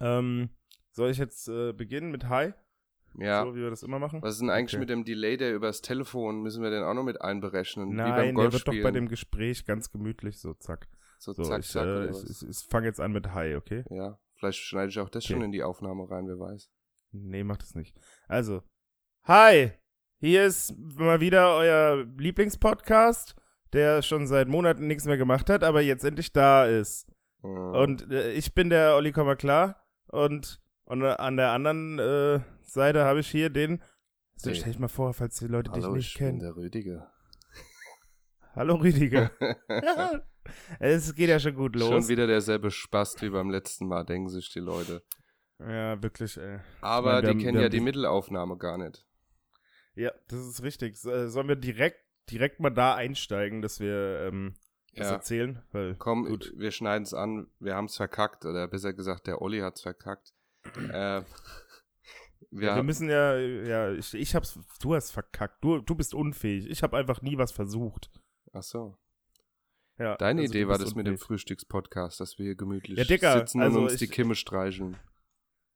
Ähm, soll ich jetzt äh, beginnen mit Hi? Ja. So wie wir das immer machen? Was ist denn eigentlich Okay. mit dem Delay, der übers Telefon, müssen wir den auch noch mit einberechnen? Nein, der wird doch bei dem Gespräch ganz gemütlich so, zack. So, So, zack, ich, zack, äh, ich, ich, ich fange jetzt an mit Hi, okay? Ja, vielleicht schneide ich auch das Okay. schon in die Aufnahme rein, wer weiß. Nee, macht es nicht. Also, hi! Hier ist mal wieder euer Lieblingspodcast, der schon seit Monaten nichts mehr gemacht hat, aber jetzt endlich da ist. Äh, Und äh, ich bin der Olli Komma klar und, und äh, an der anderen äh, Seite habe ich hier den. So, Hey. stell dich mal vor, falls die Leute Hallo, dich nicht ich bin kennen. der Rüdiger. Hallo Rüdiger. es geht ja schon gut los. Schon wieder derselbe Spast wie beim letzten Mal, denken sich die Leute. Ja, wirklich, ey. Aber meine, wir die haben- kennen ja die Mittelaufnahme gar nicht. Ja, das ist richtig. Äh, Sollen wir direkt, direkt mal da einsteigen, dass wir ähm, das Ja. erzählen? Weil, Komm, gut. wir schneiden es an. Wir haben es verkackt. Oder besser gesagt, der Olli hat es verkackt. äh, wir, Wir müssen ja, ja, ich, ich hab's, du hast verkackt. Du, du bist unfähig. Ich habe einfach nie was versucht. ach so. Ja, Deine also Idee war das mit dem unfähig. Frühstückspodcast, dass wir hier gemütlich Ja, Dicker, sitzen also und uns ich- die Kimme streicheln.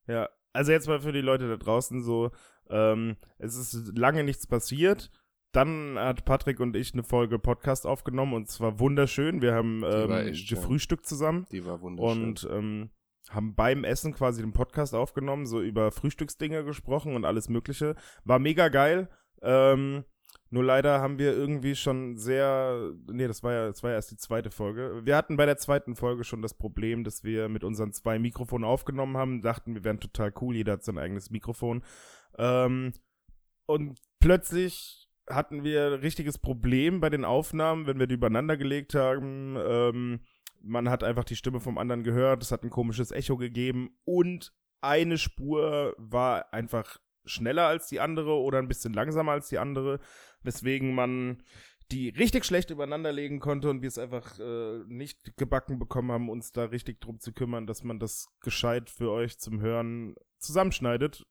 Ja, also jetzt mal für die Leute da draußen so, ähm, es ist lange nichts passiert. Dann hat Patrick und ich eine Folge Podcast aufgenommen und zwar wunderschön. Wir haben war ähm, gefrühstückt zusammen. Die war wunderschön. und ähm, haben beim Essen quasi den Podcast aufgenommen, so über Frühstücksdinge gesprochen und alles Mögliche. War mega geil. Ähm, nur leider haben wir irgendwie schon sehr, nee, das war ja, das war ja erst die zweite Folge. Wir hatten bei der zweiten Folge schon das Problem, dass wir mit unseren zwei Mikrofonen aufgenommen haben, dachten, wir wären total cool, jeder hat sein eigenes Mikrofon. Ähm, und plötzlich hatten wir ein richtiges Problem bei den Aufnahmen, wenn wir die übereinander gelegt haben. Ähm, man hat einfach die Stimme vom anderen gehört, es hat ein komisches Echo gegeben und eine Spur war einfach schneller als die andere oder ein bisschen langsamer als die andere, weswegen man die richtig schlecht übereinander legen konnte und wir es einfach äh, nicht gebacken bekommen haben, uns da richtig drum zu kümmern, dass man das gescheit für euch zum Hören zusammenschneidet.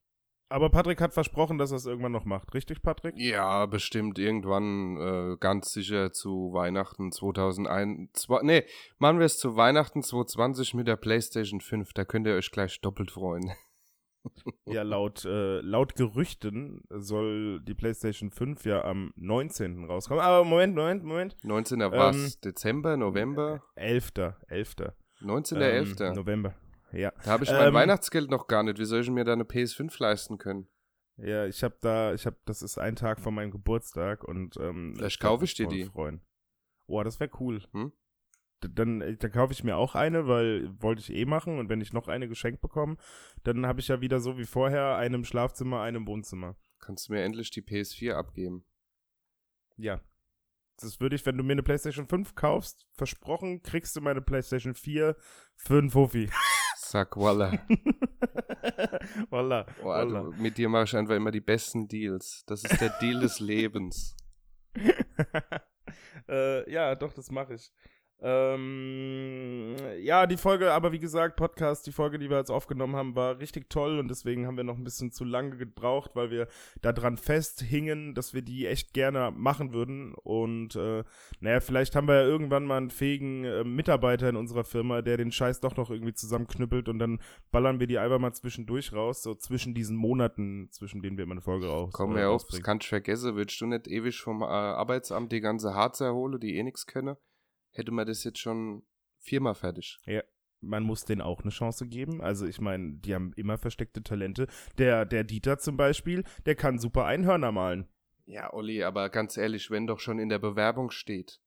Aber Patrick hat versprochen, dass er es irgendwann noch macht. Richtig, Patrick? Ja, bestimmt irgendwann äh, ganz sicher zu Weihnachten 2001. Zwei, nee, machen wir es zu Weihnachten 2020 mit der PlayStation 5. Da könnt ihr euch gleich doppelt freuen. Ja, laut, äh, laut Gerüchten soll die PlayStation 5 ja am 19. rauskommen. Aber Moment, Moment, Moment. 19. Ähm, was? Dezember, November? 11. 11. 19.11. Ähm, November. Ja. da habe ich mein ähm, Weihnachtsgeld noch gar nicht. Wie soll ich mir da eine PS5 leisten können? Ja, ich habe da, ich habe, das ist ein Tag vor meinem Geburtstag und ähm, Vielleicht kaufe ich dir die. Freuen. Oh, das wäre cool. Hm? Dann, äh, dann kaufe ich mir auch eine, weil wollte ich eh machen und wenn ich noch eine geschenkt bekomme, dann habe ich ja wieder so wie vorher eine im Schlafzimmer, eine im Wohnzimmer. Kannst du mir endlich die PS4 abgeben? Ja. Das würde ich, wenn du mir eine PlayStation 5 kaufst, versprochen, kriegst du meine PlayStation 4 für einen Fuffi. Sag Walla. Voila. Oh, also, mit dir mache ich einfach immer die besten Deals. Das ist der Deal des Lebens. äh, ja, doch, das mache ich. Ähm, ja, die Folge, aber wie gesagt, Podcast, die Folge, die wir jetzt aufgenommen haben, war richtig toll und deswegen haben wir noch ein bisschen zu lange gebraucht, weil wir da dran festhingen, dass wir die echt gerne machen würden. Und äh, naja, vielleicht haben wir ja irgendwann mal einen fähigen äh, Mitarbeiter in unserer Firma, der den Scheiß doch noch irgendwie zusammenknüppelt und dann ballern wir die einfach mal zwischendurch raus, so zwischen diesen Monaten, zwischen denen wir immer eine Folge raus. Komm äh, mir auf, das kannst du vergessen. Würdest du nicht ewig vom äh, Arbeitsamt die ganze Harz erholen, die eh nichts können? Hätte man das jetzt schon viermal fertig. man muss denen auch eine Chance geben. Also ich meine, die haben immer versteckte Talente. Der, der Dieter zum Beispiel, der kann super Einhörner malen. Ja, Olli, aber ganz ehrlich, wenn doch schon in der Bewerbung steht,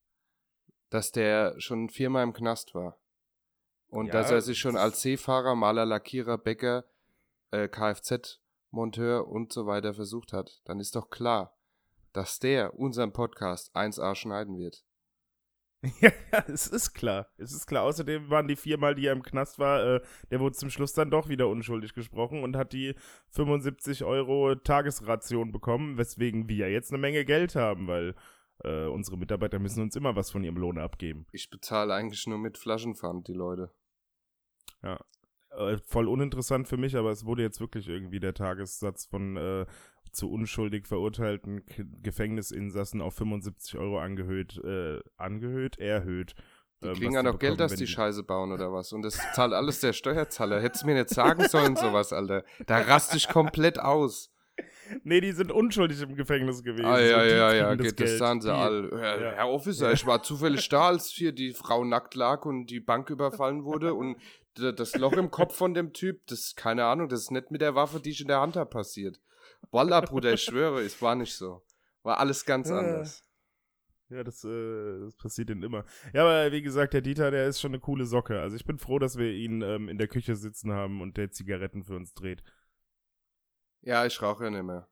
dass der schon viermal im Knast war und Ja, dass er sich schon als Seefahrer, Maler, Lackierer, Bäcker, äh, Kfz-Monteur und so weiter versucht hat, dann ist doch klar, dass der unseren Podcast 1A schneiden wird. ja, es ist klar. Es ist klar. Außerdem waren die viermal, die er im Knast war, äh, der wurde zum Schluss dann doch wieder unschuldig gesprochen und hat die 75 Euro Tagesration bekommen, weswegen wir jetzt eine Menge Geld haben, weil äh, unsere Mitarbeiter müssen uns immer was von ihrem Lohn abgeben. Ich bezahle eigentlich nur mit Flaschenpfand, die Leute. äh, voll uninteressant für mich, aber es wurde jetzt wirklich irgendwie der Tagessatz von äh, zu unschuldig verurteilten K Gefängnisinsassen auf 75 Euro angehöht, äh, angehöht, erhöht. Die ähm, kriegen ja noch Geld, dass wenn die Scheiße bauen oder was. Und das zahlt alles der Steuerzahler. Hättest du mir nicht sagen sollen, sowas, Alter. Da raste ich komplett aus. Nee, die sind unschuldig im Gefängnis gewesen. Ah, ja, die ja, ja, das geht das sahen sie Die- all. Herr, Ja. Herr Officer, ich war zufällig da, als hier die Frau nackt lag und die Bank überfallen wurde und das Loch im Kopf von dem Typ, das, keine Ahnung, das ist nicht mit der Waffe, die ich in der Hand habe, passiert. Wallah, Bruder, ich schwöre, es war nicht so. War alles ganz Ja. anders. Ja, das, äh, das passiert denn immer. Ja, aber wie gesagt, der Dieter, der ist schon eine coole Socke. Also ich bin froh, dass wir ihn ähm, in der Küche sitzen haben und der Zigaretten für uns dreht. Ja, ich rauche ja nicht mehr.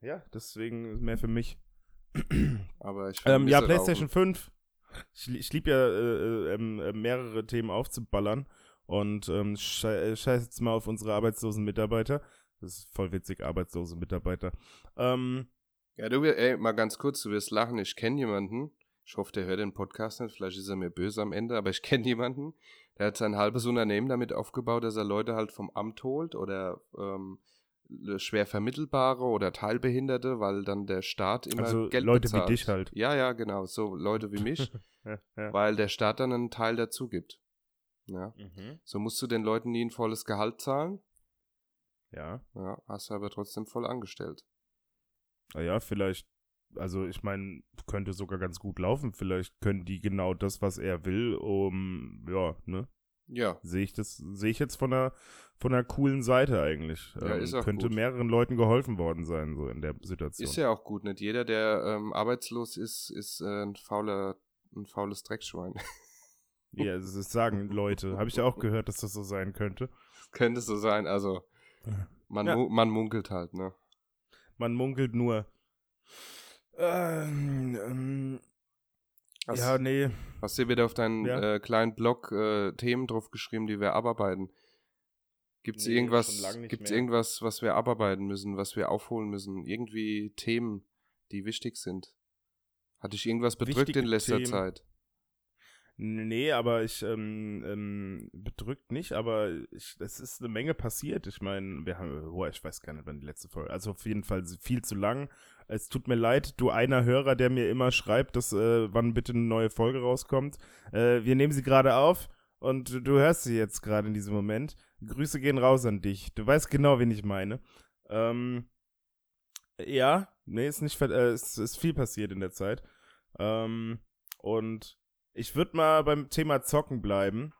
Ja, deswegen ist mehr für mich. Aber ich Ähm, ja, PlayStation Rauchen. 5. Ich, ich liebe ja äh, äh, ähm, äh, mehrere Themen aufzuballern und ähm, äh, scheiß jetzt mal auf unsere arbeitslosen Mitarbeiter. Das ist voll witzig, arbeitslose Mitarbeiter. Ähm, Ja, du, ey, mal ganz kurz, du wirst lachen. Ich kenne jemanden, ich hoffe, der hört den Podcast nicht, vielleicht ist er mir böse am Ende, aber ich kenne jemanden, der hat sein halbes Unternehmen damit aufgebaut, dass er Leute halt vom Amt holt oder ähm, schwer vermittelbare oder Teilbehinderte, weil dann der Staat immer Also Geld Leute wie bezahlt. dich halt. Ja, ja, genau, so Leute wie mich, ja, ja. weil der Staat dann einen Teil dazu gibt. Ja, Mhm. so musst du den Leuten nie ein volles Gehalt zahlen, ja. ja, hast du aber trotzdem voll angestellt. Naja, vielleicht, also ich meine, könnte sogar ganz gut laufen. Vielleicht können die genau das, was er will, um, ja, ne? Ja, Sehe ich das, sehe ich jetzt von einer, von einer coolen Seite eigentlich. Ja, Ähm, ist auch könnte gut. mehreren Leuten geholfen worden sein, so in der Situation. Ist ja auch gut. Nicht jeder, der ähm, arbeitslos ist, ist äh, ein fauler, ein faules Dreckschwein. Ja, das ist- sagen Leute. Habe ich ja auch gehört, dass das so sein könnte. Könnte so sein. Also man, Ja. mu man munkelt halt, ne? Man munkelt nur. Ähm, ähm, Hast, ja, nee. hast du wieder auf deinen Ja. äh, kleinen Blog äh, Themen drauf geschrieben, die wir abarbeiten? Gibt es Nee, irgendwas, gibt's mehr. irgendwas, was wir abarbeiten müssen, was wir aufholen müssen? Irgendwie Themen, die wichtig sind? Hat dich irgendwas bedrückt Wichtige in letzter Themen. Zeit? Nee, aber ich ähm, ähm, bedrückt nicht, aber ich, es ist eine Menge passiert. Ich meine, wir haben, boah, ich weiß gar nicht, wann die letzte Folge. Also auf jeden Fall viel zu lang. Es tut mir leid, du einer Hörer, der mir immer schreibt, dass äh, wann bitte eine neue Folge rauskommt. Äh, wir nehmen sie gerade auf und du hörst sie jetzt gerade in diesem Moment. Grüße gehen raus an dich. Du weißt genau, wen ich meine. Ähm, ja, nee, ist nicht, äh, es ist viel passiert in der Zeit. Ähm, und ich würde mal beim Thema Zocken bleiben.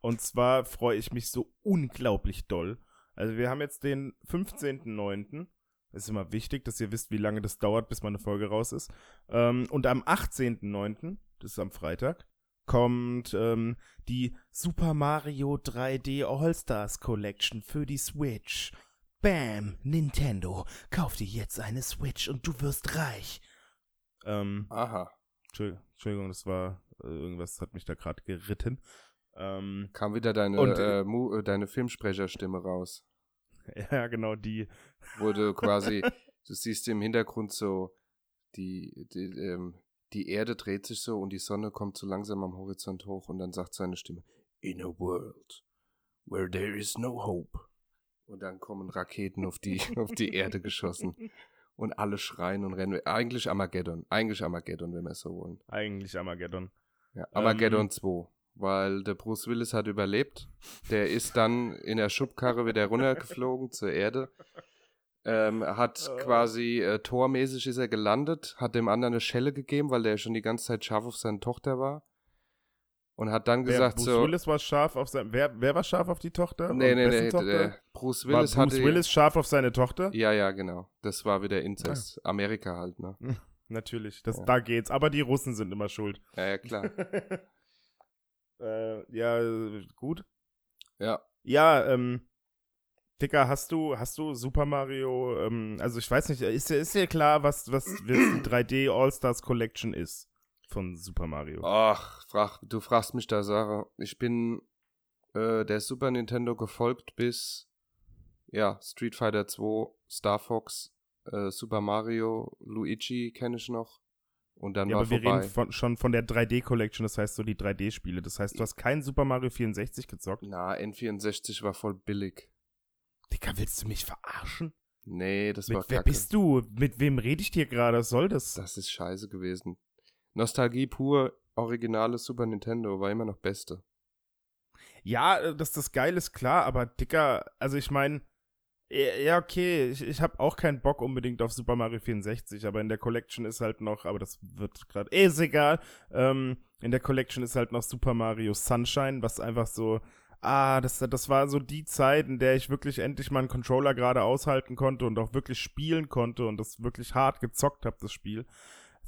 Und zwar freue ich mich so unglaublich doll. Also wir haben jetzt den 15.09. Ist immer wichtig, dass ihr wisst, wie lange das dauert, bis mal eine Folge raus ist. Ähm, und am 18.09., das ist am Freitag, kommt ähm, die Super Mario 3D All-Stars Collection für die Switch. Bam, Nintendo, kauf dir jetzt eine Switch und du wirst reich. Ähm, Aha. Entschuldigung, das war äh, irgendwas hat mich da gerade geritten. Ähm, Kam wieder deine, Und, äh, Mu äh, deine Filmsprecherstimme raus. ja, genau die. Wurde quasi, du siehst im Hintergrund so, die, die, ähm, die Erde dreht sich so und die Sonne kommt so langsam am Horizont hoch und dann sagt seine Stimme, In a world where there is no hope. Und dann kommen Raketen auf die, auf die Erde geschossen. Und alle schreien und rennen. Eigentlich Armageddon. Eigentlich Armageddon, wenn wir es so wollen. Eigentlich Armageddon. Ja, Armageddon Ähm. 2. Weil der Bruce Willis hat überlebt. Der ist dann in der Schubkarre wieder runtergeflogen zur Erde. Ähm, hat Äh. quasi äh, tormäßig ist er gelandet, hat dem anderen eine Schelle gegeben, weil der schon die ganze Zeit scharf auf seine Tochter war. Und hat dann Wer, gesagt Bruce so. Willis war scharf auf sein. Wer, wer war scharf auf die Tochter? nee, nee, nee, Tochter? Bruce war Willis Bruce hatte. Willis scharf auf seine Tochter? Ja, ja, genau. Das war wieder Inzest. Amerika halt, ne? Natürlich, das, Ja. da geht's. Aber die Russen sind immer schuld. Ja, ja, klar. äh, ja, gut. Ja. Ja, ähm, Dicker, hast du, hast du Super Mario, ähm, also ich weiß nicht, ist, dir- ist dir klar, was was die 3D All-Stars Collection ist von Super Mario? Ach, frag, du fragst mich da, Sarah. Ich bin äh, der Super Nintendo gefolgt bis ja, Street Fighter 2, Star Fox, äh, Super Mario, Luigi kenne ich noch. Und dann ja, war aber wir vorbei. reden von, schon von der 3D Collection, das heißt so die 3D-Spiele. Das heißt, du hast kein Super Mario 64 gezockt? Na, N64 war voll billig. Dicker, willst du mich verarschen? Nee, das war Mit, wer kacke. bist du? Mit wem rede ich dir gerade? Was soll das? Das ist scheiße gewesen. Nostalgie pur. originale Super Nintendo war immer noch beste. Ja, äh, dass das geil ist, klar, aber Dicker, also ich meine, ja, okay, ich, ich habe auch keinen Bock unbedingt auf Super Mario 64, aber in der Collection ist halt noch, aber das wird gerade, eh, ist egal, ähm, in der Collection ist halt noch Super Mario Sunshine, was einfach so, ah, das, das war so die Zeit, in der ich wirklich endlich mal einen Controller gerade aushalten konnte und auch wirklich spielen konnte und das wirklich hart gezockt habe, das Spiel.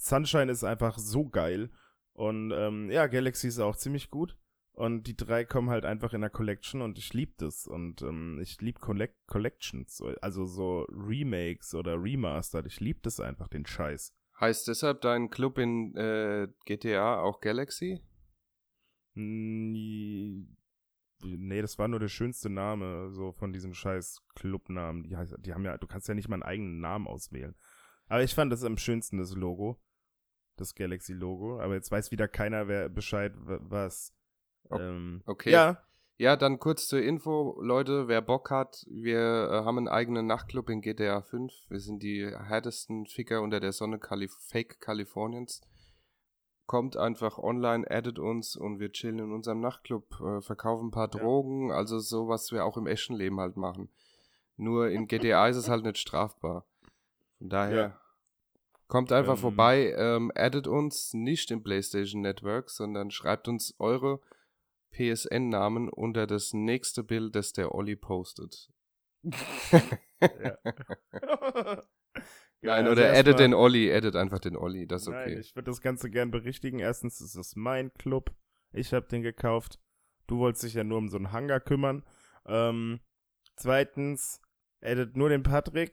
Sunshine ist einfach so geil. Und ähm, ja, Galaxy ist auch ziemlich gut. Und die drei kommen halt einfach in der Collection und ich liebe das. Und ähm, ich liebe Collect Collections, also so Remakes oder Remastered. Ich liebe das einfach, den Scheiß. Heißt deshalb dein Club in äh, GTA auch Galaxy? Nee, das war nur der schönste Name, so von diesem scheiß Clubnamen. Die, heißt, die haben ja, du kannst ja nicht mal einen eigenen Namen auswählen. Aber ich fand das am schönsten, das Logo. Das Galaxy-Logo. Aber jetzt weiß wieder keiner wer Bescheid, was ähm, okay. Ja. Ja, dann kurz zur Info, Leute, wer Bock hat, wir äh, haben einen eigenen Nachtclub in GTA 5. Wir sind die härtesten Ficker unter der Sonne Calif Fake Kaliforniens. Kommt einfach online, addet uns und wir chillen in unserem Nachtclub, äh, verkaufen ein paar ja. Drogen, also so, was wir auch im echten Leben halt machen. Nur in GTA ist es halt nicht strafbar. Von daher ja. Kommt einfach ähm, vorbei, ähm, addet uns nicht im PlayStation Network, sondern schreibt uns eure PSN-Namen unter das nächste Bild, das der Olli postet. Nein, also oder edit den Olli, edit einfach den Olli, das ist okay. Nein, ich würde das Ganze gern berichtigen. Erstens ist es mein Club. Ich habe den gekauft. Du wolltest dich ja nur um so einen Hangar kümmern. Ähm, zweitens, edit nur den Patrick.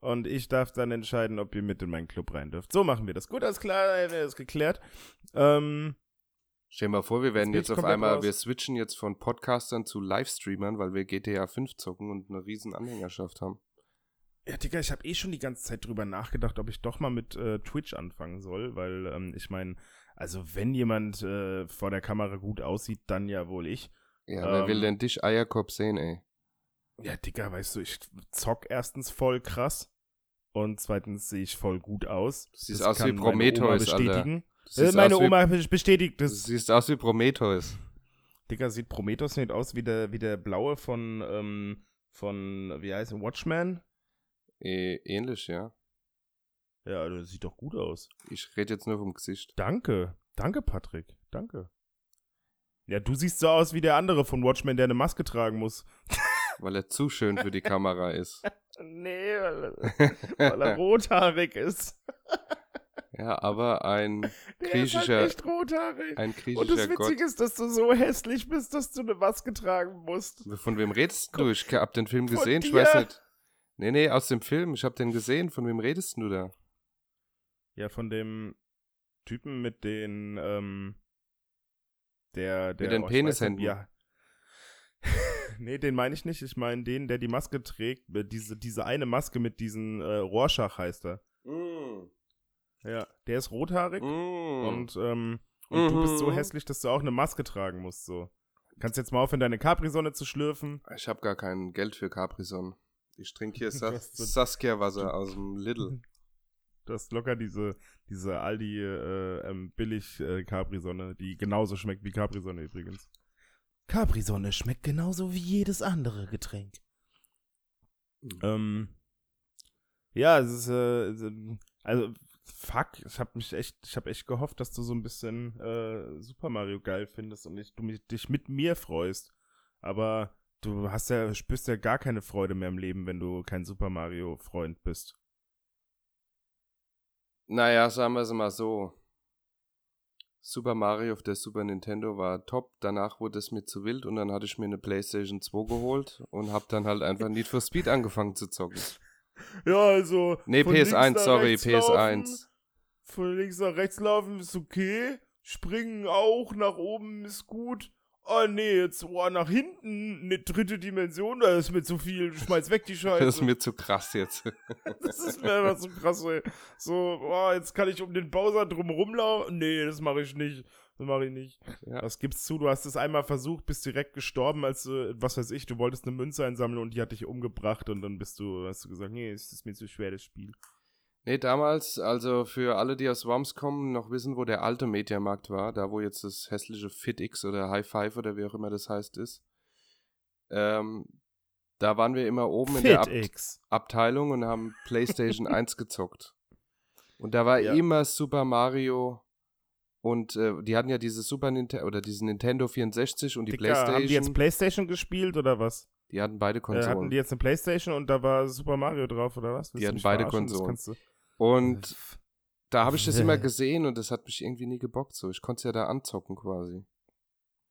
Und ich darf dann entscheiden, ob ihr mit in meinen Club rein dürft. So machen wir das. Gut, alles klar, wäre das geklärt. Ähm, Stell dir mal vor, wir werden jetzt, jetzt auf einmal, raus. wir switchen jetzt von Podcastern zu Livestreamern, weil wir GTA 5 zocken und eine riesen Anhängerschaft haben. Ja, Digga, ich habe eh schon die ganze Zeit drüber nachgedacht, ob ich doch mal mit äh, Twitch anfangen soll, weil ähm, ich meine, also wenn jemand äh, vor der Kamera gut aussieht, dann ja wohl ich. Ja, ähm, wer will ähm, denn dich Eierkopf sehen, ey? Ja, Digga, weißt du, ich zock erstens voll krass und zweitens sehe ich voll gut aus. Du siehst das aus wie Prometheus, Alter. Äh, meine Oma bestätigt das. Du siehst aus wie Prometheus. Digga, sieht Prometheus nicht aus wie der, wie der blaue von, ähm, von, wie heißt er, Watchman? Äh, ähnlich, ja. Ja, das sieht doch gut aus. Ich rede jetzt nur vom Gesicht. Danke. Danke, Patrick. Danke. Ja, du siehst so aus wie der andere von Watchmen, der eine Maske tragen muss. Weil er zu schön für die Kamera ist. nee, weil er, weil er rothaarig ist. Ja, aber ein griechischer. Der ist halt echt rothaarig. Ein griechischer Und das Witzige ist, dass du so hässlich bist, dass du eine Maske tragen musst. Von wem redest du? Ich hab den Film gesehen, ich weiß nicht. Nee, nee, aus dem Film. Ich hab den gesehen. Von wem redest du da? Ja, von dem Typen mit den, ähm, der, der. Mit den Penishänden. Ja. Nee, den meine ich nicht. Ich meine den, der die Maske trägt. Diese, diese eine Maske mit diesen äh, Rorschach heißt er. Mm. Ja, der ist rothaarig mm. und, ähm, und mhm. du bist so mhm. hässlich, dass du auch eine Maske tragen musst. So. Kannst jetzt mal aufhören, deine Capri-Sonne zu schlürfen. Ich habe gar kein Geld für Capri-Sonne. Ich trinke hier Sa Saskia-Wasser aus dem Lidl. Du hast locker diese, diese Aldi äh, ähm, billig äh, Capri-Sonne, die genauso schmeckt wie Capri-Sonne übrigens. Capri-Sonne schmeckt genauso wie jedes andere Getränk. Mhm. Ähm, ja, es ist, äh, also fuck, ich habe mich echt, ich habe echt gehofft, dass du so ein bisschen äh, Super Mario geil findest und ich, du mich, dich mit mir freust. Aber du hast ja, spürst ja gar keine Freude mehr im Leben, wenn du kein Super Mario Freund bist. Naja, sagen wir es mal so. Super Mario auf der Super Nintendo war top. Danach wurde es mir zu wild und dann hatte ich mir eine PlayStation 2 geholt und habe dann halt einfach Need for Speed angefangen zu zocken. Ja, also. Nee, PS1, sorry, PS1. Laufen, von links nach rechts laufen ist okay. Springen auch nach oben ist gut. Oh nee, jetzt oh, nach hinten eine dritte Dimension, das ist mir zu viel. Schmeiß weg die Scheiße. Das ist mir zu krass jetzt. das ist mir einfach zu krass, ey. So, oh, jetzt kann ich um den Bowser drum rumlaufen. Nee, das mache ich nicht. Das mache ich nicht. Ja. Das gibt's zu. Du hast es einmal versucht, bist direkt gestorben, als du, was weiß ich, du wolltest eine Münze einsammeln und die hat dich umgebracht und dann bist du, hast du gesagt, nee, es ist mir zu schwer, das Spiel. Nee, damals, also für alle, die aus Worms kommen, noch wissen, wo der alte Mediamarkt war, da wo jetzt das hässliche FitX oder High Five oder wie auch immer das heißt ist. Ähm, da waren wir immer oben in der Ab FitX. Abteilung und haben PlayStation 1 gezockt. Und da war Ja. immer Super Mario und äh, die hatten ja dieses Super Nintendo oder diesen Nintendo 64 und die Dicker, PlayStation. haben die jetzt Playstation gespielt oder was? Die hatten beide Äh, Konsolen. hatten die jetzt eine Playstation und da war Super Mario drauf oder was? Willst Die hatten beide Konsolen. und da habe ich das Äh. immer gesehen und das hat mich irgendwie nie gebockt. So, ich konnte es ja da anzocken quasi.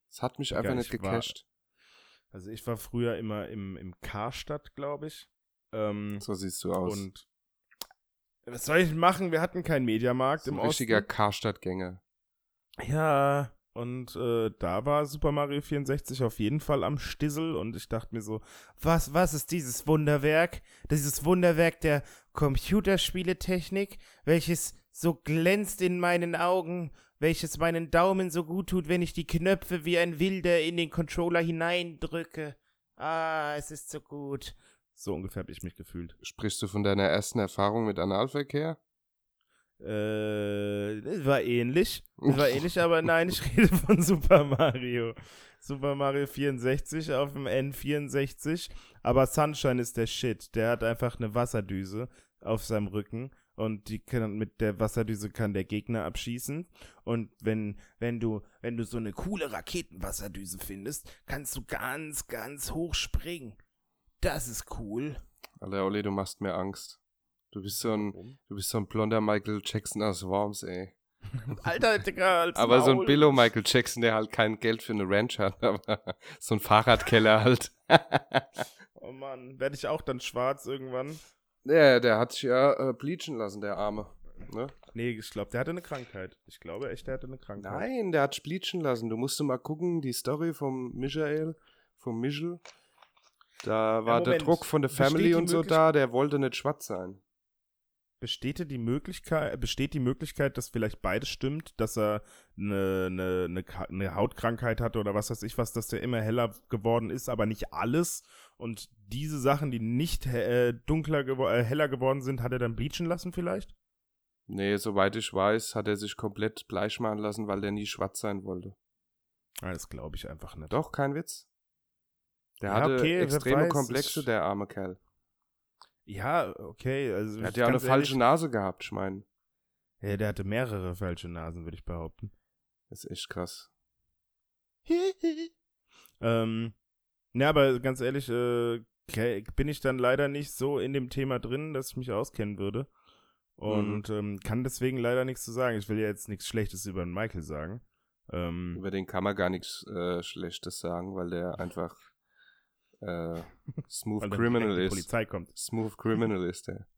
Es hat mich einfach nicht ich war-. Also ich war früher immer im, im Karstadt, glaube ich. Ähm, So siehst du aus. und was soll ich machen? Wir hatten keinen Mediamarkt so im ein richtiger Osten. Karstadtgänger. Ja, und äh, da war Super Mario 64 auf jeden Fall am Stissel und ich dachte mir so, was, was ist dieses Wunderwerk? Dieses Wunderwerk der Computerspieletechnik, welches so glänzt in meinen Augen, welches meinen Daumen so gut tut, wenn ich die Knöpfe wie ein Wilder in den Controller hineindrücke. Ah, es ist so gut. So ungefähr habe ich mich gefühlt. Sprichst du von deiner ersten Erfahrung mit Analverkehr? Äh, war ähnlich. War ähnlich, aber nein, ich rede von Super Mario. Super Mario 64 auf dem N64. Aber Sunshine ist der Shit. Der hat einfach eine Wasserdüse auf seinem Rücken. Und die kann, mit der Wasserdüse kann der Gegner abschießen. Und wenn, wenn du, wenn du so eine coole Raketenwasserdüse findest, kannst du ganz, ganz hoch springen. Das ist cool. Alter, Olli, du machst mir Angst. Du bist so ein, du bist so ein blonder Michael Jackson aus Worms, ey. Alter, Digga, Aber so ein Maul. Billo Michael Jackson, der halt kein Geld für eine Ranch hat, aber so ein Fahrradkeller halt. Oh Mann, werde ich auch dann schwarz irgendwann? ja, der hat sich ja äh, bleachen lassen, der Arme. Ne? Nee, ich glaube, der hatte eine Krankheit. Ich glaube echt, der hatte eine Krankheit. Nein, der hat sich bleachen lassen. Du musst mal gucken, die Story vom Michael, vom Michel. Da war der Moment. Druck von der Family und so da, der wollte nicht schwarz sein. Besteht die Möglichkeit, besteht die Möglichkeit, dass vielleicht beides stimmt, dass er eine, eine, eine, eine Hautkrankheit hatte oder was weiß ich was, dass der immer heller geworden ist, aber nicht alles. Und diese Sachen, die nicht äh, dunkler gewo äh, heller geworden sind, hat er dann bleachen lassen vielleicht? Nee, soweit ich weiß, hat er sich komplett bleich machen lassen, weil der nie schwarz sein wollte. Ah, das glaube ich einfach nicht. Doch, kein Witz. Der Ja, hatte okay, extreme Komplexe, der arme Kerl. Ja, okay. Also Er hat ja auch eine ehrlich- falsche Nase gehabt, ich meine. Ja, der hatte mehrere falsche Nasen, würde ich behaupten. Das ist echt krass. ähm, ja, aber ganz ehrlich, äh, bin ich dann leider nicht so in dem Thema drin, dass ich mich auskennen würde. Und ähm, kann deswegen leider nichts zu sagen. Ich will ja jetzt nichts Schlechtes über den Michael sagen. Ähm, Über den kann man gar nichts äh, Schlechtes sagen, weil der einfach äh, smooth criminal ist. Polizei kommt. Smooth criminal ist der.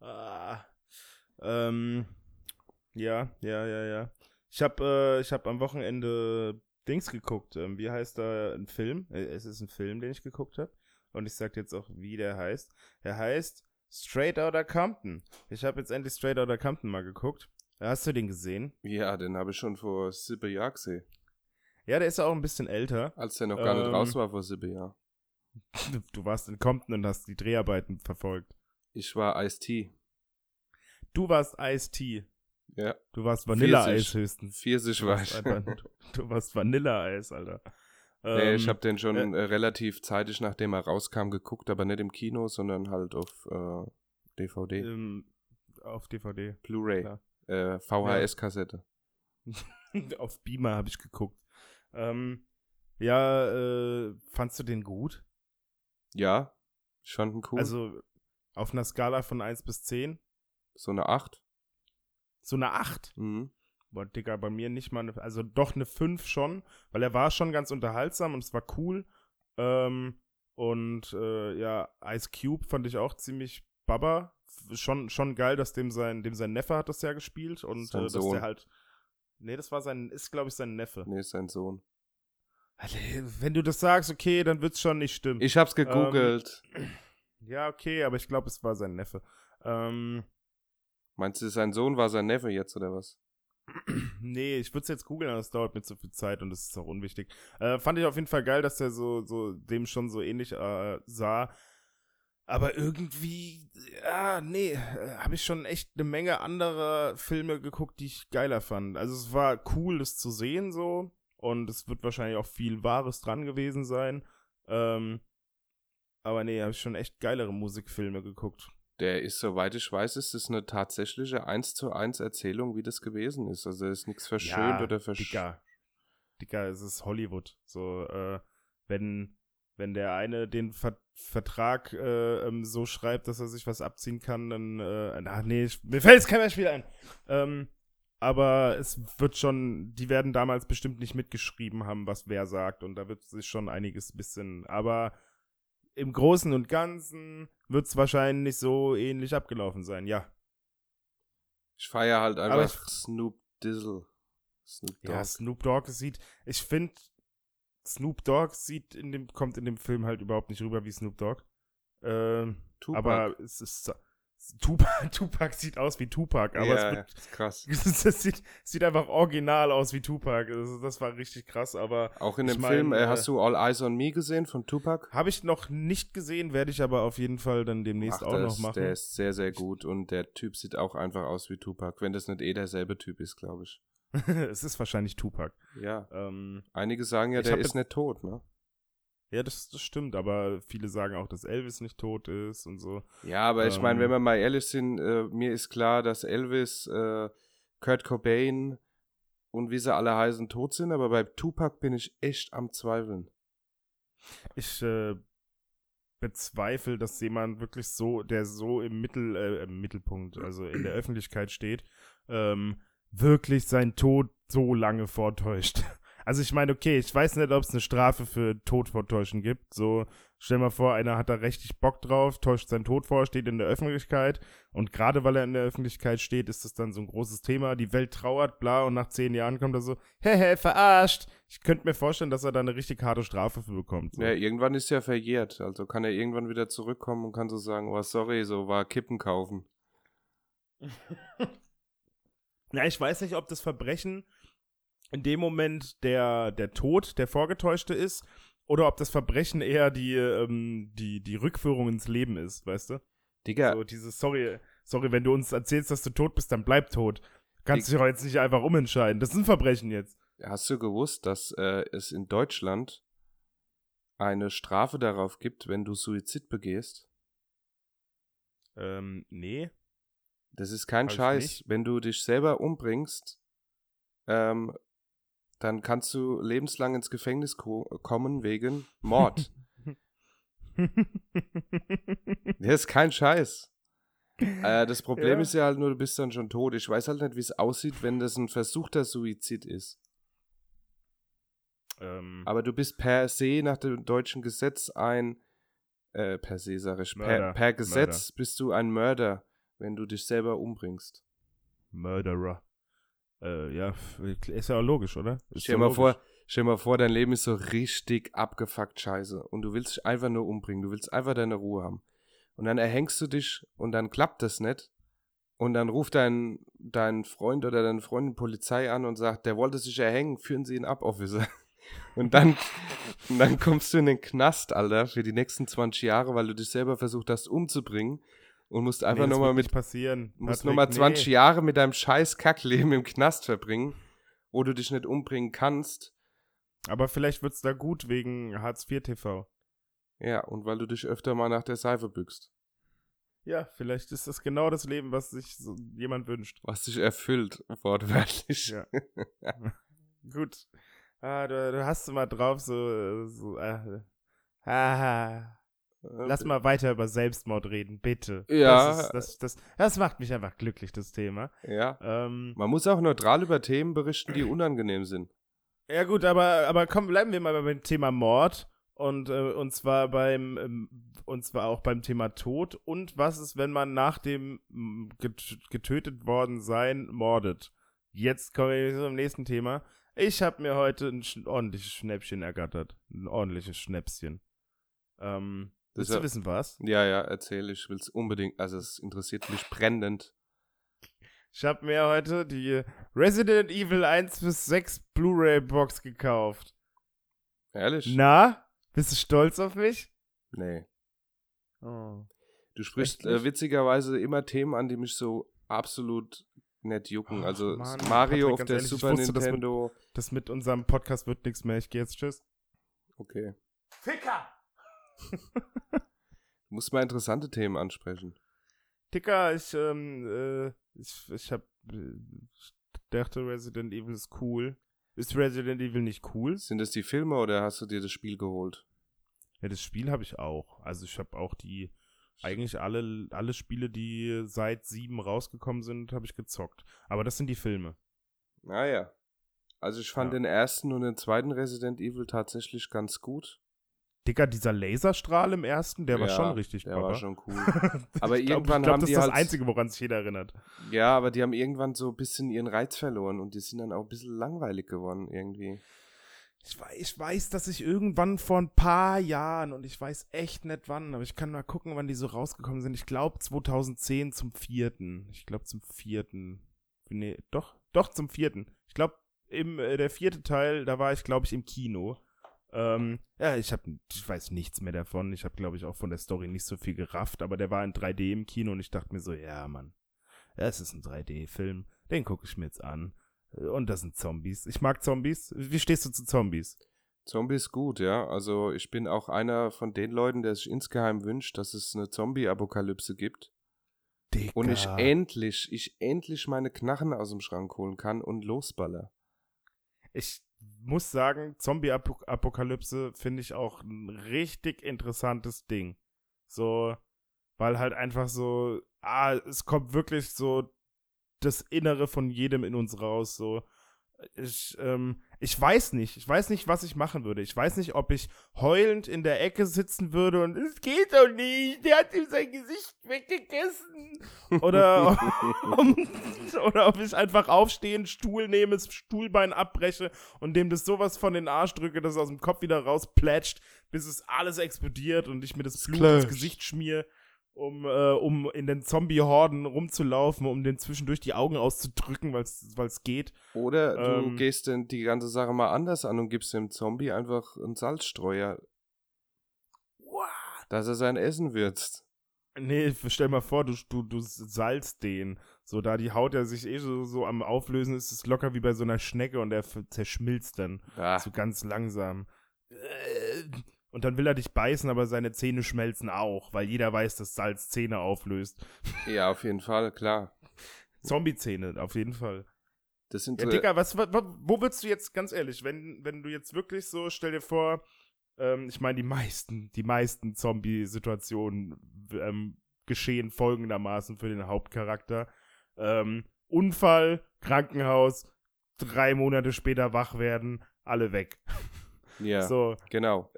Ah, ähm, ja, ja, ja, ja. Ich habe äh, ich hab am Wochenende Dings geguckt. Ähm, wie heißt da ein Film? Äh, es ist ein Film, den ich geguckt habe. Und ich sag jetzt auch, wie der heißt. Der heißt Straight Outta Compton. Ich habe jetzt endlich Straight Outta Compton mal geguckt. Hast du den gesehen? Ja, den habe ich schon vor sieben Jahren gesehen. Ja, der ist ja auch ein bisschen älter. Als der noch gar nicht Ähm. raus war vor sieben Jahren. Du warst in Compton und hast die Dreharbeiten verfolgt. Ich war Ice-T. Du warst Ice-T. Ja, Du warst Vanilleeis höchstens. Pfirsich war ich. du, du warst Vanilleeis, Alter. nee, ich Ähm, habe den schon äh, relativ zeitig, nachdem er rauskam, geguckt, aber nicht im Kino, sondern halt auf äh, DVD, ähm, auf DVD. Blu-ray, äh, VHS-Kassette. auf Beamer habe ich geguckt. Ähm, ja, äh, fandst du den gut? Ja, ich fand ihn cool. Also auf einer Skala von 1 bis 10? so eine 8. So eine 8? Mhm. Boah, Digga, bei mir nicht mal eine, also doch eine 5 schon, weil er war schon ganz unterhaltsam und es war cool. Ähm, und äh, ja, Ice Cube fand ich auch ziemlich baba. Schon, schon geil, dass dem sein, dem sein Neffe hat das ja gespielt und äh, dass der halt. Nee, das war sein, ist glaube ich sein Neffe. Nee, ist sein Sohn. Alter, Wenn du das sagst, okay, dann wird's schon nicht stimmen. Ich hab's gegoogelt. ja, okay, aber ich glaube, es war sein Neffe. Ähm, Meinst du, sein Sohn war sein Neffe jetzt oder was? nee, ich würde es jetzt googeln, aber es dauert mir zu viel Zeit und es ist auch unwichtig. Äh, fand ich auf jeden Fall geil, dass der so, so dem schon so ähnlich äh, sah. Aber irgendwie, ja, nee, habe ich schon echt eine Menge anderer Filme geguckt, die ich geiler fand. Also es war cool, das zu sehen so. Und es wird wahrscheinlich auch viel Wahres dran gewesen sein. Ähm, aber nee, habe ich schon echt geilere Musikfilme geguckt. Der ist, soweit ich weiß, ist es eine tatsächliche 1 zu 1 Erzählung, wie das gewesen ist. Also ist nichts verschönt ja, oder versch... Dicker. Dicker, es ist Hollywood. So, äh, wenn, wenn der eine den Ver Vertrag äh, ähm, so schreibt, dass er sich was abziehen kann, dann, äh, ach nee, ich, mir fällt jetzt kein Beispiel ein. Ähm, aber es wird schon, die werden damals bestimmt nicht mitgeschrieben haben, was wer sagt und da wird sich schon einiges bisschen, aber im Großen und Ganzen wird es wahrscheinlich so ähnlich abgelaufen sein, ja. Ich feiere halt einfach Snoop Dizzle. Snoop Dogg. Ja, Snoop Dogg sieht, ich finde, Snoop Dogg sieht in dem, kommt in dem Film halt überhaupt nicht rüber wie Snoop Dogg. Ähm, aber es ist, Tupac, Tupac sieht aus wie Tupac, aber ja, es wird, ist krass. Es sieht, sieht einfach original aus wie Tupac. Das, das war richtig krass, aber. Auch in dem mein, Film, äh, hast du All Eyes on Me gesehen von Tupac? Habe ich noch nicht gesehen, werde ich aber auf jeden Fall dann demnächst Ach, auch noch machen. Der ist sehr, sehr gut und der Typ sieht auch einfach aus wie Tupac, wenn das nicht eh derselbe Typ ist, glaube ich. es ist wahrscheinlich Tupac. Ja. Ähm, Einige sagen ja, der ist nicht tot, ne? Ja, das, das stimmt, aber viele sagen auch, dass Elvis nicht tot ist und so. Ja, aber ich meine, wenn ähm. wir mal ehrlich sind, äh, mir ist klar, dass Elvis, äh, Kurt Cobain und wie sie alle heißen tot sind, aber bei Tupac bin ich echt am Zweifeln. Ich äh, bezweifle, dass jemand wirklich so, der so im Mittel, äh, im Mittelpunkt, also in der Öffentlichkeit steht, ähm, wirklich seinen Tod so lange vortäuscht. Also ich meine, okay, ich weiß nicht, ob es eine Strafe für Tod vortäuschen gibt. So, stell mal vor, einer hat da richtig Bock drauf, täuscht seinen Tod vor, steht in der Öffentlichkeit und gerade weil er in der Öffentlichkeit steht, ist das dann so ein großes Thema. Die Welt trauert, bla, und nach zehn Jahren kommt er so, hehe, verarscht. Ich könnte mir vorstellen, dass er da eine richtig harte Strafe für bekommt. So. Ja, irgendwann ist er verjährt. Also kann er irgendwann wieder zurückkommen und kann so sagen, oh, sorry, so war Kippen kaufen. ja, ich weiß nicht, ob das Verbrechen in dem Moment der, der Tod, der vorgetäuschte ist, oder ob das Verbrechen eher die, ähm, die, die Rückführung ins Leben ist, weißt du? Digga. So dieses, sorry, sorry, wenn du uns erzählst, dass du tot bist, dann bleib tot. Kannst dich auch jetzt nicht einfach umentscheiden. Das ist ein Verbrechen jetzt. Hast du gewusst, dass äh, es in Deutschland eine Strafe darauf gibt, wenn du Suizid begehst? Ähm, nee. Das ist kein Hab Scheiß. Wenn du dich selber umbringst, ähm, dann kannst du lebenslang ins Gefängnis ko kommen wegen Mord. das ist kein Scheiß. Äh, das Problem ja. ist ja halt nur, du bist dann schon tot. Ich weiß halt nicht, wie es aussieht, wenn das ein versuchter Suizid ist. Ähm, Aber du bist per se nach dem deutschen Gesetz ein, äh, per se sage ich, per, per, Gesetz Mörder. bist du ein Mörder, wenn du dich selber umbringst. Murderer. Äh, ja, ist ja auch logisch, oder? Ist stell, mal vor, stell mal vor, dein Leben ist so richtig abgefuckt scheiße und du willst dich einfach nur umbringen, du willst einfach deine Ruhe haben. Und dann erhängst du dich und dann klappt das nicht. Und dann ruft dein, dein Freund oder deine Freundin Polizei an und sagt, der wollte sich erhängen, führen Sie ihn ab, Officer. Und dann, und dann kommst du in den Knast, Alter, für die nächsten 20 Jahre, weil du dich selber versucht hast umzubringen und musst einfach nee, nochmal mit passieren. Musst nochmal 20 nee. Jahre mit deinem scheiß Kackleben im Knast verbringen, wo du dich nicht umbringen kannst. Aber vielleicht wird's da gut wegen Hartz IV TV. Ja, und weil du dich öfter mal nach der Seife bückst. Ja, vielleicht ist das genau das Leben, was sich so jemand wünscht. Was sich erfüllt, wortwörtlich. Ja. gut. Ah, du, du hast immer drauf so, so äh, ah, Lass mal weiter über Selbstmord reden, bitte. Ja. Das, ist, das, das, das macht mich einfach glücklich, das Thema. Ja. Ähm, Man muss auch neutral über Themen berichten, die unangenehm sind. Ja, gut, aber, aber komm, bleiben wir mal beim Thema Mord. Und, äh, und zwar beim, ähm, und zwar auch beim Thema Tod. Und was ist, wenn man nach dem getötet worden sein mordet? Jetzt kommen wir zum nächsten Thema. Ich habe mir heute ein ordentliches Schnäppchen ergattert. Ein ordentliches Schnäpschen. Ähm, Willst du wissen, was? Ja, ja, erzähl, ich will es unbedingt, also es interessiert mich brennend. Ich habe mir heute die Resident Evil 1 bis 6 Blu-ray Box gekauft. Ehrlich? Na, bist du stolz auf mich? Nee. Oh. Du sprichst äh, witzigerweise immer Themen an, die mich so absolut nicht jucken. Ach, also Mann, Mario Patrick, auf der ehrlich, ich Super wusste, das mit- Nintendo. Das mit unserem Podcast wird nichts mehr. Ich gehe jetzt. Tschüss. Okay. Ficker! Du musst mal interessante Themen ansprechen. Dicker, ich, ähm, äh, ich, ich hab, äh, ich dachte, Resident Evil ist cool. Ist Resident Evil nicht cool? Sind das die Filme oder hast du dir das Spiel geholt? Ja, das Spiel habe ich auch. Also ich habe auch die, eigentlich alle, alle Spiele, die seit sieben rausgekommen sind, habe ich gezockt. Aber das sind die Filme. Naja. Also ich fand Ja. den ersten und den zweiten Resident Evil tatsächlich ganz gut. Dicker, dieser Laserstrahl im ersten, der war Ja, schon richtig, Der Baba. war schon cool. Aber ich glaub, irgendwann ich glaub, haben das die ist das halt- Einzige, woran sich jeder erinnert. Ja, aber die haben irgendwann so ein bisschen ihren Reiz verloren und die sind dann auch ein bisschen langweilig geworden irgendwie. Ich weiß, ich weiß, dass ich irgendwann vor ein paar Jahren, und ich weiß echt nicht wann, aber ich kann mal gucken, wann die so rausgekommen sind. Ich glaube 2010 zum vierten. Ich glaube zum vierten. Nee, doch, doch zum vierten. Ich glaube, im äh, der vierte Teil, da war ich, glaube ich, im Kino. Ähm, ja, ich habe, ich weiß nichts mehr davon. Ich habe, glaube ich, auch von der Story nicht so viel gerafft, aber der war in 3D im Kino und ich dachte mir so, ja, Mann, es ist ein 3D-Film, den gucke ich mir jetzt an. Und das sind Zombies. Ich mag Zombies. Wie stehst du zu Zombies? Zombies gut, ja. Also ich bin auch einer von den Leuten, der sich insgeheim wünscht, dass es eine Zombie-Apokalypse gibt. Digga. Und ich endlich, ich endlich meine Knarren aus dem Schrank holen kann und losballer. ich muss sagen, Zombie-Apokalypse finde ich auch ein richtig interessantes Ding. So, weil halt einfach so, ah, es kommt wirklich so das Innere von jedem in uns raus. So, ich, ähm, ich weiß nicht, ich weiß nicht, was ich machen würde. Ich weiß nicht, ob ich heulend in der Ecke sitzen würde und es geht doch nicht, der hat ihm sein Gesicht weggegessen. Oder, oder ob ich einfach aufstehe, einen Stuhl nehme, das Stuhlbein abbreche und dem das sowas von den Arsch drücke, dass es aus dem Kopf wieder rausplätscht, bis es alles explodiert und ich mir das Blut ins Splash. Gesicht schmier, um, äh, um in den Zombie-Horden rumzulaufen, um den zwischendurch die Augen auszudrücken, weil es geht. Oder du Ähm. gehst denn die ganze Sache mal anders an und gibst dem Zombie einfach einen Salzstreuer, dass er sein Essen würzt. Nee, stell mal vor, du, du, du salzt den. So, da die Haut ja sich eh so, so am Auflösen ist, ist es locker wie bei so einer Schnecke und der zerschmilzt dann. Ah, So ganz langsam. Äh, Und dann will er dich beißen, aber seine Zähne schmelzen auch, weil jeder weiß, dass Salz Zähne auflöst. ja, auf jeden Fall, klar. Zombie-Zähne, auf jeden Fall. Das sind Ja, so- Digga, was, wa- wa- wo würdest du jetzt, ganz ehrlich, wenn, wenn du jetzt wirklich so, stell dir vor, ähm, ich meine, die meisten, die meisten Zombie-Situationen ähm, geschehen folgendermaßen für den Hauptcharakter. Ähm, Unfall, Krankenhaus, drei Monate später wach werden, alle weg. ja, So. genau.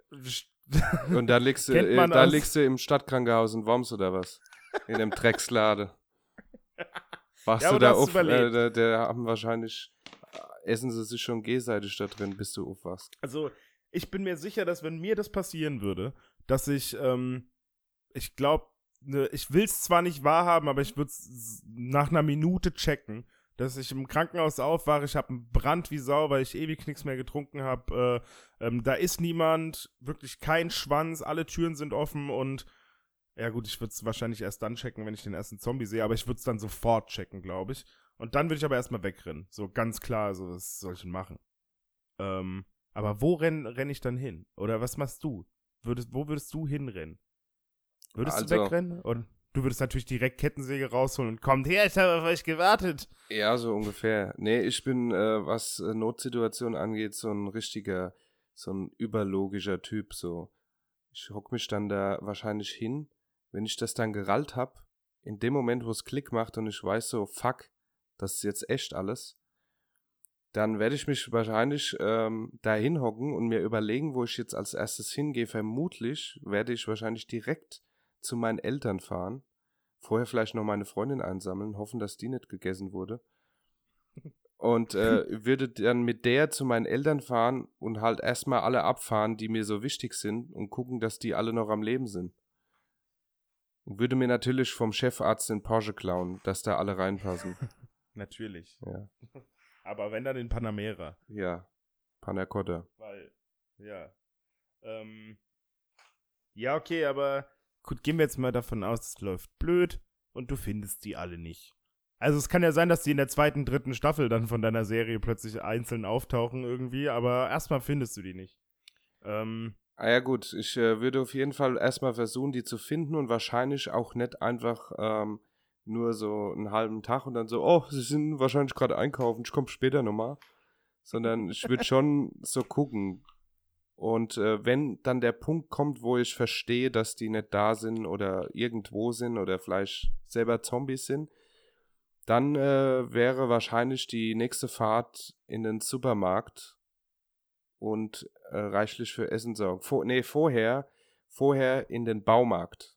Und dann liegst du, äh, da liegst du im Stadtkrankenhaus in Worms oder was? In dem Dreckslade. Wachst Ja, du da auf, äh, der, der haben wahrscheinlich, äh, essen sie sich schon G-seitig da drin, bis du aufwachst. Also, ich bin mir sicher, dass wenn mir das passieren würde, dass ich, ähm, ich glaube, ne, ich will es zwar nicht wahrhaben, aber ich würde es nach einer Minute checken, dass ich im Krankenhaus aufwache, ich habe einen Brand wie Sau, weil ich ewig nichts mehr getrunken habe. Äh, ähm, da ist niemand, wirklich kein Schwanz, alle Türen sind offen und ja gut, ich würde es wahrscheinlich erst dann checken, wenn ich den ersten Zombie sehe, aber ich würde es dann sofort checken, glaube ich. Und dann würde ich aber erstmal wegrennen. So ganz klar, so was soll ich denn machen? Ähm, aber wo renn, renn ich dann hin? Oder was machst du? Würdest, wo würdest du hinrennen? Würdest du Also- wegrennen? Und du würdest natürlich direkt Kettensäge rausholen und kommt her, ich habe auf euch gewartet. Ja, so ungefähr. Nee, ich bin, äh, was äh, Notsituationen angeht, so ein richtiger, so ein überlogischer Typ. So, ich hock mich dann da wahrscheinlich hin, wenn ich das dann gerallt hab, in dem Moment, wo es Klick macht und ich weiß so, fuck, das ist jetzt echt alles, dann werde ich mich wahrscheinlich ähm, da hinhocken und mir überlegen, wo ich jetzt als erstes hingehe. Vermutlich werde ich wahrscheinlich direkt zu meinen Eltern fahren vorher vielleicht noch meine Freundin einsammeln, hoffen, dass die nicht gegessen wurde. Und äh, würde dann mit der zu meinen Eltern fahren und halt erstmal alle abfahren, die mir so wichtig sind und gucken, dass die alle noch am Leben sind. Und würde mir natürlich vom Chefarzt den Porsche klauen, dass da alle reinpassen. Natürlich. Ja, Aber wenn dann in Panamera. ja. Panna Cotta. Weil, ja. Ähm, ja, okay, aber gut, gehen wir jetzt mal davon aus, es läuft blöd und du findest die alle nicht. Also es kann ja sein, dass die in der zweiten, dritten Staffel dann von deiner Serie plötzlich einzeln auftauchen irgendwie, aber erstmal findest du die nicht. Ähm, Ah ja gut, ich äh, würde auf jeden Fall erstmal versuchen, die zu finden und wahrscheinlich auch nicht einfach ähm, nur so einen halben Tag und dann so, oh, sie sind wahrscheinlich gerade einkaufen, ich komme später nochmal. Sondern ich würde schon so gucken. Und äh, wenn dann der Punkt kommt, wo ich verstehe, dass die nicht da sind oder irgendwo sind oder vielleicht selber Zombies sind, dann äh, wäre wahrscheinlich die nächste Fahrt in den Supermarkt und äh, reichlich für Essen sorgen. Vor, nee, vorher, vorher in den Baumarkt.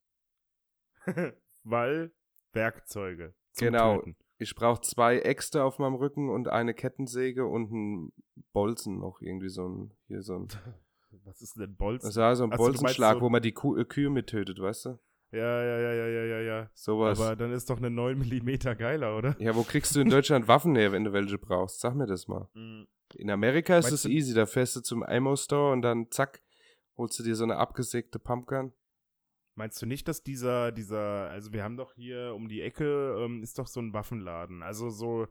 weil Werkzeuge. Genau. Töten. Ich brauche zwei Äxte auf meinem Rücken und eine Kettensäge und einen Bolzen noch irgendwie so ein hier so ein Was ist denn Bolzen? das war so ein Ach so, du meinst Bolzenschlag, so- wo man die Kuh, äh, Kühe mittötet, weißt du? Ja, ja, ja, ja, ja, ja, ja. Sowas. Aber dann ist doch eine 9 mm geiler, oder? ja, wo kriegst du in Deutschland Waffen her, wenn du welche brauchst? Sag mir das mal. In Amerika ist es easy, da fährst du zum Ammo-Store und dann zack, holst du dir so eine abgesägte Pumpgun. Meinst du nicht, dass dieser, dieser, also wir haben doch hier um die Ecke, ähm, ist doch so ein Waffenladen. Also so,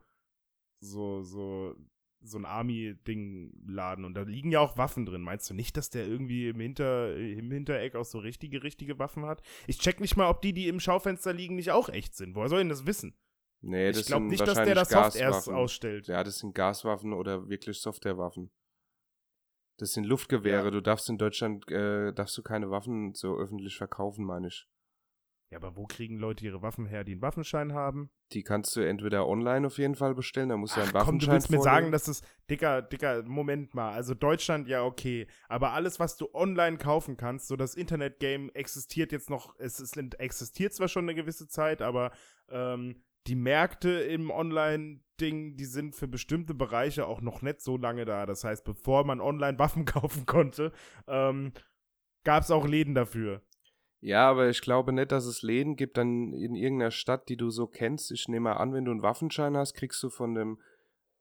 so, so, so ein Army-Ding-Laden. Und da liegen ja auch Waffen drin. Meinst du nicht, dass der irgendwie im, Hinter, im Hintereck auch so richtige, richtige Waffen hat? Ich check nicht mal, ob die, die im Schaufenster liegen, nicht auch echt sind. Woher soll denn das wissen? Nee, das ich glaube nicht, dass der das Soft erst ausstellt. Ja, das sind Gaswaffen oder wirklich Softwarewaffen. Das sind Luftgewehre. Ja. Du darfst in Deutschland, äh, darfst du keine Waffen so öffentlich verkaufen, meine ich. Ja, aber wo kriegen Leute ihre Waffen her, die einen Waffenschein haben? Die kannst du entweder online auf jeden Fall bestellen, da musst du einen Ach, komm, du Waffenschein willst mir vorlegen. sagen, dass es, dicker, dicker, Moment mal, also Deutschland, ja, okay, aber alles, was du online kaufen kannst, so das Internet-Game existiert jetzt noch, es ist, existiert zwar schon eine gewisse Zeit, aber ähm, die Märkte im Online-Ding, die sind für bestimmte Bereiche auch noch nicht so lange da. Das heißt, bevor man online Waffen kaufen konnte, ähm, gab es auch Läden dafür. Ja, aber ich glaube nicht, dass es Läden gibt dann in irgendeiner Stadt, die du so kennst. Ich nehme mal an, wenn du einen Waffenschein hast, kriegst du von dem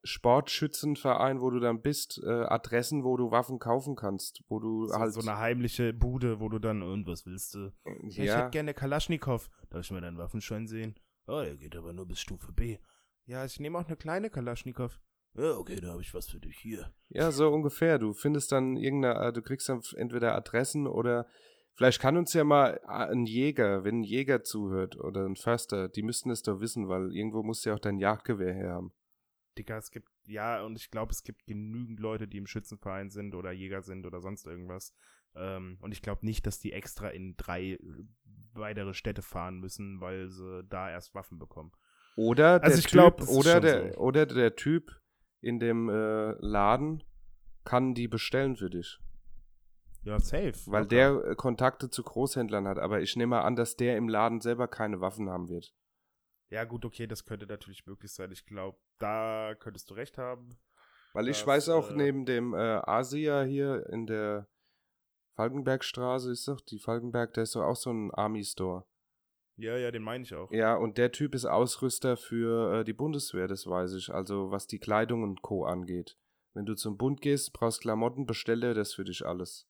Sportschützenverein, wo du dann bist, äh, Adressen, wo du Waffen kaufen kannst, wo du So, halt so eine heimliche Bude, wo du dann, und was willst du? Ja, Ich ja, hätte gerne Kalaschnikow. Darf ich mal deinen Waffenschein sehen? Oh, der geht aber nur bis Stufe B. Ja, ich nehme auch eine kleine Kalaschnikow. Ja, okay, da habe ich was für dich hier. ja, so ungefähr. Du findest dann irgendeine, äh, du kriegst dann entweder Adressen oder vielleicht kann uns ja mal äh, ein Jäger, wenn ein Jäger zuhört oder ein Förster, die müssten es doch wissen, weil irgendwo musst du ja auch dein Jagdgewehr her haben. Dicker, es gibt, ja, und ich glaube, es gibt genügend Leute, die im Schützenverein sind oder Jäger sind oder sonst irgendwas. Ähm, und ich glaube nicht, dass die extra in drei äh, weitere Städte fahren müssen, weil sie da erst Waffen bekommen. Oder der Also ich Typ, glaub, oder der, so. oder der Typ in dem äh, Laden kann die bestellen für dich. Ja, safe. Weil locker. der äh, Kontakte zu Großhändlern hat. Aber ich nehme mal an, dass der im Laden selber keine Waffen haben wird. Ja, gut, okay, das könnte natürlich möglich sein. Ich glaube, da könntest du recht haben. Weil ich Das, weiß auch, äh, neben dem äh, Asia hier in der Falkenbergstraße ist doch die Falkenberg, da ist doch auch so ein Army-Store. Ja, ja, den meine ich auch. Ja, und der Typ ist Ausrüster für äh, die Bundeswehr, das weiß ich. Also was die Kleidung und Co. angeht. Wenn du zum Bund gehst, brauchst Klamotten, bestelle das für dich alles.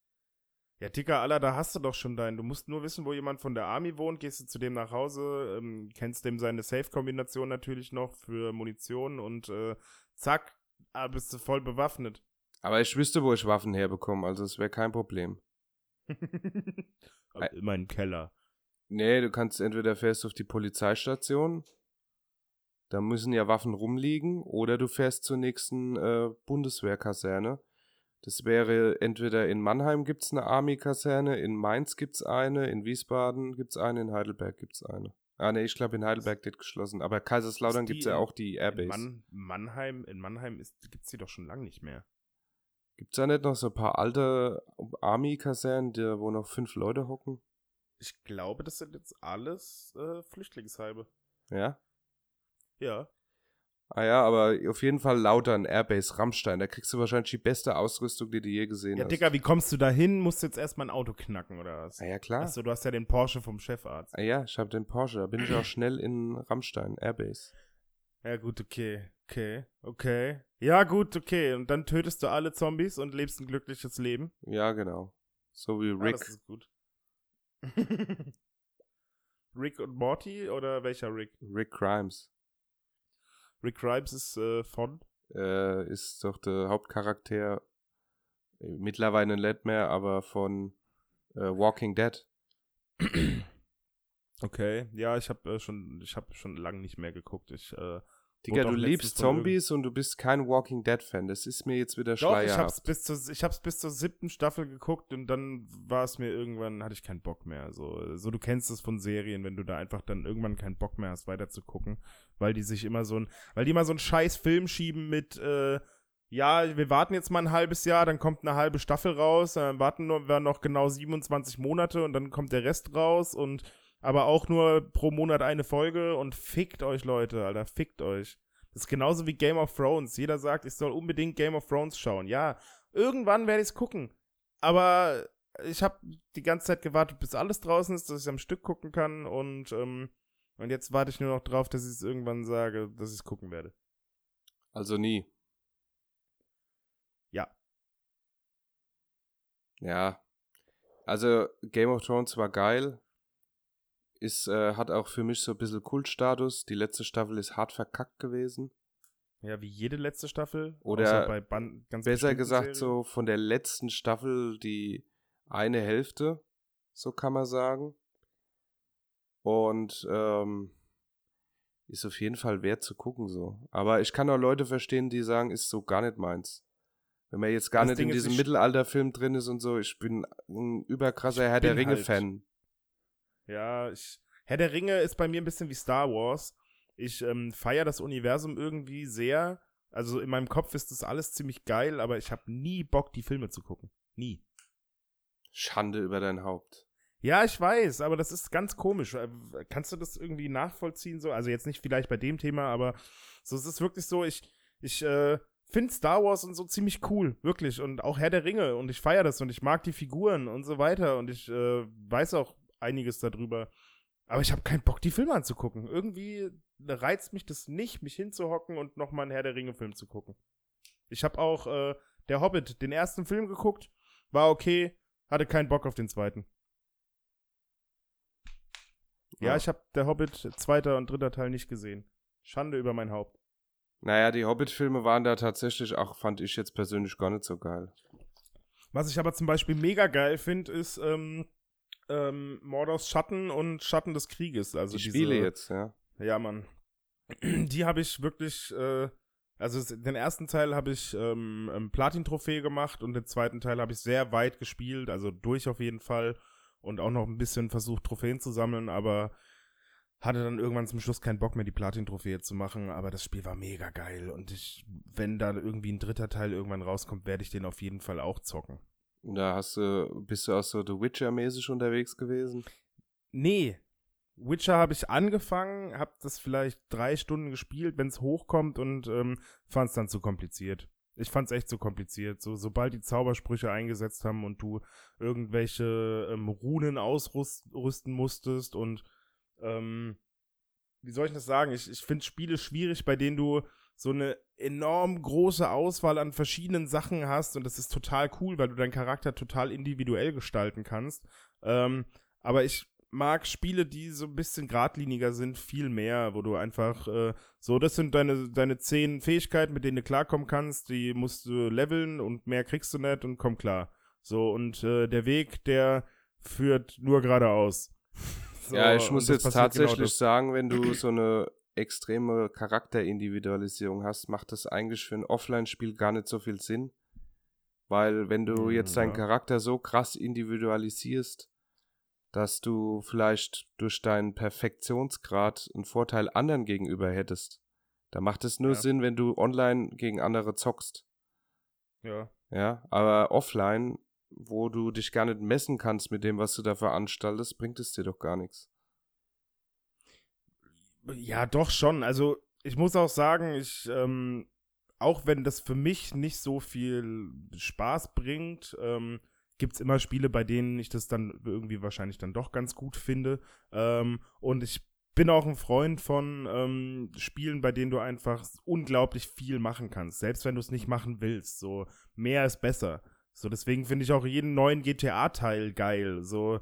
Ja, Dicker, Aller, da hast du doch schon deinen. Du musst nur wissen, wo jemand von der Army wohnt, gehst du zu dem nach Hause, ähm, kennst dem seine Safe-Kombination natürlich noch für Munition und äh, zack, ah, bist du voll bewaffnet. Aber ich wüsste, wo ich Waffen herbekomme, also es wäre kein Problem. Aber immer im Keller. Nee, du kannst entweder fährst auf die Polizeistation, da müssen ja Waffen rumliegen, oder du fährst zur nächsten äh, Bundeswehrkaserne. Das wäre entweder in Mannheim gibt's eine Army-Kaserne, in Mainz gibt's eine, in Wiesbaden gibt's eine, in Heidelberg gibt's eine. Ah nee, ich glaube in Heidelberg wird geschlossen, aber Kaiserslautern die gibt's ja auch die Airbase. In Mann, Mannheim, in Mannheim ist, gibt's die doch schon lange nicht mehr. Gibt's da nicht noch so ein paar alte Army-Kasernen, wo noch fünf Leute hocken? Ich glaube, das sind jetzt alles äh, Flüchtlingsheime. Ja? Ja. Ah ja, aber auf jeden Fall Lautern, Airbase, Rammstein. Da kriegst du wahrscheinlich die beste Ausrüstung, die du je gesehen Ja, hast. Digga, wie kommst du da hin? Musst du jetzt erstmal ein Auto knacken, oder was? Ah ja, klar. Achso, du hast ja den Porsche vom Chefarzt. Ah ja, ich habe den Porsche. Da bin ich auch schnell in Rammstein, Airbase. Ja, gut, okay. Okay, okay. Ja, gut, okay. Und dann tötest du alle Zombies und lebst ein glückliches Leben. Ja, genau. So wie Ja, Rick. das ist gut. Rick und Morty oder welcher Rick? Rick Grimes. Rick Grimes ist äh, von? Äh, ist doch der Hauptcharakter, äh, mittlerweile nicht mehr, aber von äh, Walking Dead. Okay, ja, ich habe äh, schon, ich habe schon lange nicht mehr geguckt. Ich, äh, Digga, du liebst Zombies und du bist kein Walking Dead Fan. Das ist mir jetzt wieder Doch, ich schleierhaft. hab's bis zur, ich hab's bis zur siebten Staffel geguckt und dann war es mir irgendwann, hatte ich keinen Bock mehr. So, so du kennst es von Serien, wenn du da einfach dann irgendwann keinen Bock mehr hast, weiter zu gucken, weil die sich immer so ein, weil die immer so einen scheiß Film schieben mit, äh, ja, wir warten jetzt mal ein halbes Jahr, dann kommt eine halbe Staffel raus, dann warten nur, wir noch genau 27 Monate und dann kommt der Rest raus und aber auch nur pro Monat eine Folge und fickt euch, Leute, Alter, fickt euch. Das ist genauso wie Game of Thrones. Jeder sagt, ich soll unbedingt Game of Thrones schauen. Ja, irgendwann werde ich es gucken. Aber ich habe die ganze Zeit gewartet, bis alles draußen ist, dass ich am Stück gucken kann. Und, ähm, und jetzt warte ich nur noch drauf, dass ich es irgendwann sage, dass ich es gucken werde. Also nie. Ja. Ja. Also Game of Thrones war geil. Ist, äh, hat auch für mich so ein bisschen Kultstatus. Die letzte Staffel ist hart verkackt gewesen. Ja, wie jede letzte Staffel. Oder bei Ban ganz Besser gesagt, Serien. so von der letzten Staffel die eine Hälfte, so kann man sagen. Und ähm, ist auf jeden Fall wert zu gucken so. Aber ich kann auch Leute verstehen, die sagen, ist so gar nicht meins. Wenn man jetzt gar Das nicht Ding in diesem Mittelalterfilm drin ist und so, ich bin ein überkrasser Herr der halt- Ringe-Fan. Ja, ich. Herr der Ringe ist bei mir ein bisschen wie Star Wars. Ich ähm, feiere das Universum irgendwie sehr. Also in meinem Kopf ist das alles ziemlich geil, aber ich habe nie Bock, die Filme zu gucken. Nie. Schande über dein Haupt. Ja, ich weiß, aber das ist ganz komisch. Äh, Kannst du das irgendwie nachvollziehen? So, also jetzt nicht vielleicht bei dem Thema, aber so es ist wirklich so. Ich ich äh, finde Star Wars und so ziemlich cool, wirklich und auch Herr der Ringe und ich feiere das und ich mag die Figuren und so weiter und ich äh, weiß auch einiges darüber. Aber ich habe keinen Bock, die Filme anzugucken. Irgendwie reizt mich das nicht, mich hinzuhocken und nochmal einen Herr der Ringe-Film zu gucken. Ich habe auch äh, Der Hobbit, den ersten Film geguckt, war okay, hatte keinen Bock auf den zweiten. Ja, ich habe Der Hobbit, zweiter und dritter Teil nicht gesehen. Schande über mein Haupt. Naja, die Hobbit-Filme waren da tatsächlich auch, fand ich jetzt persönlich gar nicht so geil. Was ich aber zum Beispiel mega geil finde, ist ähm, ähm, Mordors Schatten und Schatten des Krieges. Also die diese, Spiele jetzt, ja. Ja, Mann. Die habe ich wirklich, äh, also den ersten Teil habe ich ähm, ähm, Platin-Trophäe gemacht und den zweiten Teil habe ich sehr weit gespielt, also durch auf jeden Fall und auch noch ein bisschen versucht, Trophäen zu sammeln, aber hatte dann irgendwann zum Schluss keinen Bock mehr, die Platin-Trophäe zu machen, aber das Spiel war mega geil und ich, wenn da irgendwie ein dritter Teil irgendwann rauskommt, werde ich den auf jeden Fall auch zocken. Da hast du, bist du auch so The Witcher-mäßig unterwegs gewesen? Nee. Witcher habe ich angefangen, habe das vielleicht drei Stunden gespielt, wenn es hochkommt und ähm, fand es dann zu kompliziert. Ich fand es echt zu kompliziert. So, sobald die Zaubersprüche eingesetzt haben und du irgendwelche ähm, Runen ausrüsten musstest und ähm, wie soll ich das sagen? Ich, ich finde Spiele schwierig, bei denen du so eine enorm große Auswahl an verschiedenen Sachen hast und das ist total cool, weil du deinen Charakter total individuell gestalten kannst. Ähm, aber ich mag Spiele, die so ein bisschen geradliniger sind, viel mehr, wo du einfach äh, so, das sind deine, deine zehn Fähigkeiten, mit denen du klarkommen kannst, die musst du leveln und mehr kriegst du nicht und komm klar. So, und äh, der Weg, der führt nur geradeaus. So, ja, ich muss jetzt genau tatsächlich das. sagen, wenn du so eine extreme Charakterindividualisierung hast, macht das eigentlich für ein Offline-Spiel gar nicht so viel Sinn. Weil wenn du Hm, jetzt deinen ja. Charakter so krass individualisierst, dass du vielleicht durch deinen Perfektionsgrad einen Vorteil anderen gegenüber hättest, da macht es nur Ja. Sinn, wenn du online gegen andere zockst. Ja. Ja, aber offline, wo du dich gar nicht messen kannst mit dem, was du da veranstaltest, bringt es dir doch gar nichts. Ja, doch schon. Also, ich muss auch sagen, ich, ähm, auch wenn das für mich nicht so viel Spaß bringt, ähm, gibt es immer Spiele, bei denen ich das dann irgendwie wahrscheinlich dann doch ganz gut finde. Ähm, und ich bin auch ein Freund von ähm, Spielen, bei denen du einfach unglaublich viel machen kannst, selbst wenn du es nicht machen willst. So, mehr ist besser. So, deswegen finde ich auch jeden neuen GTA-Teil geil. So,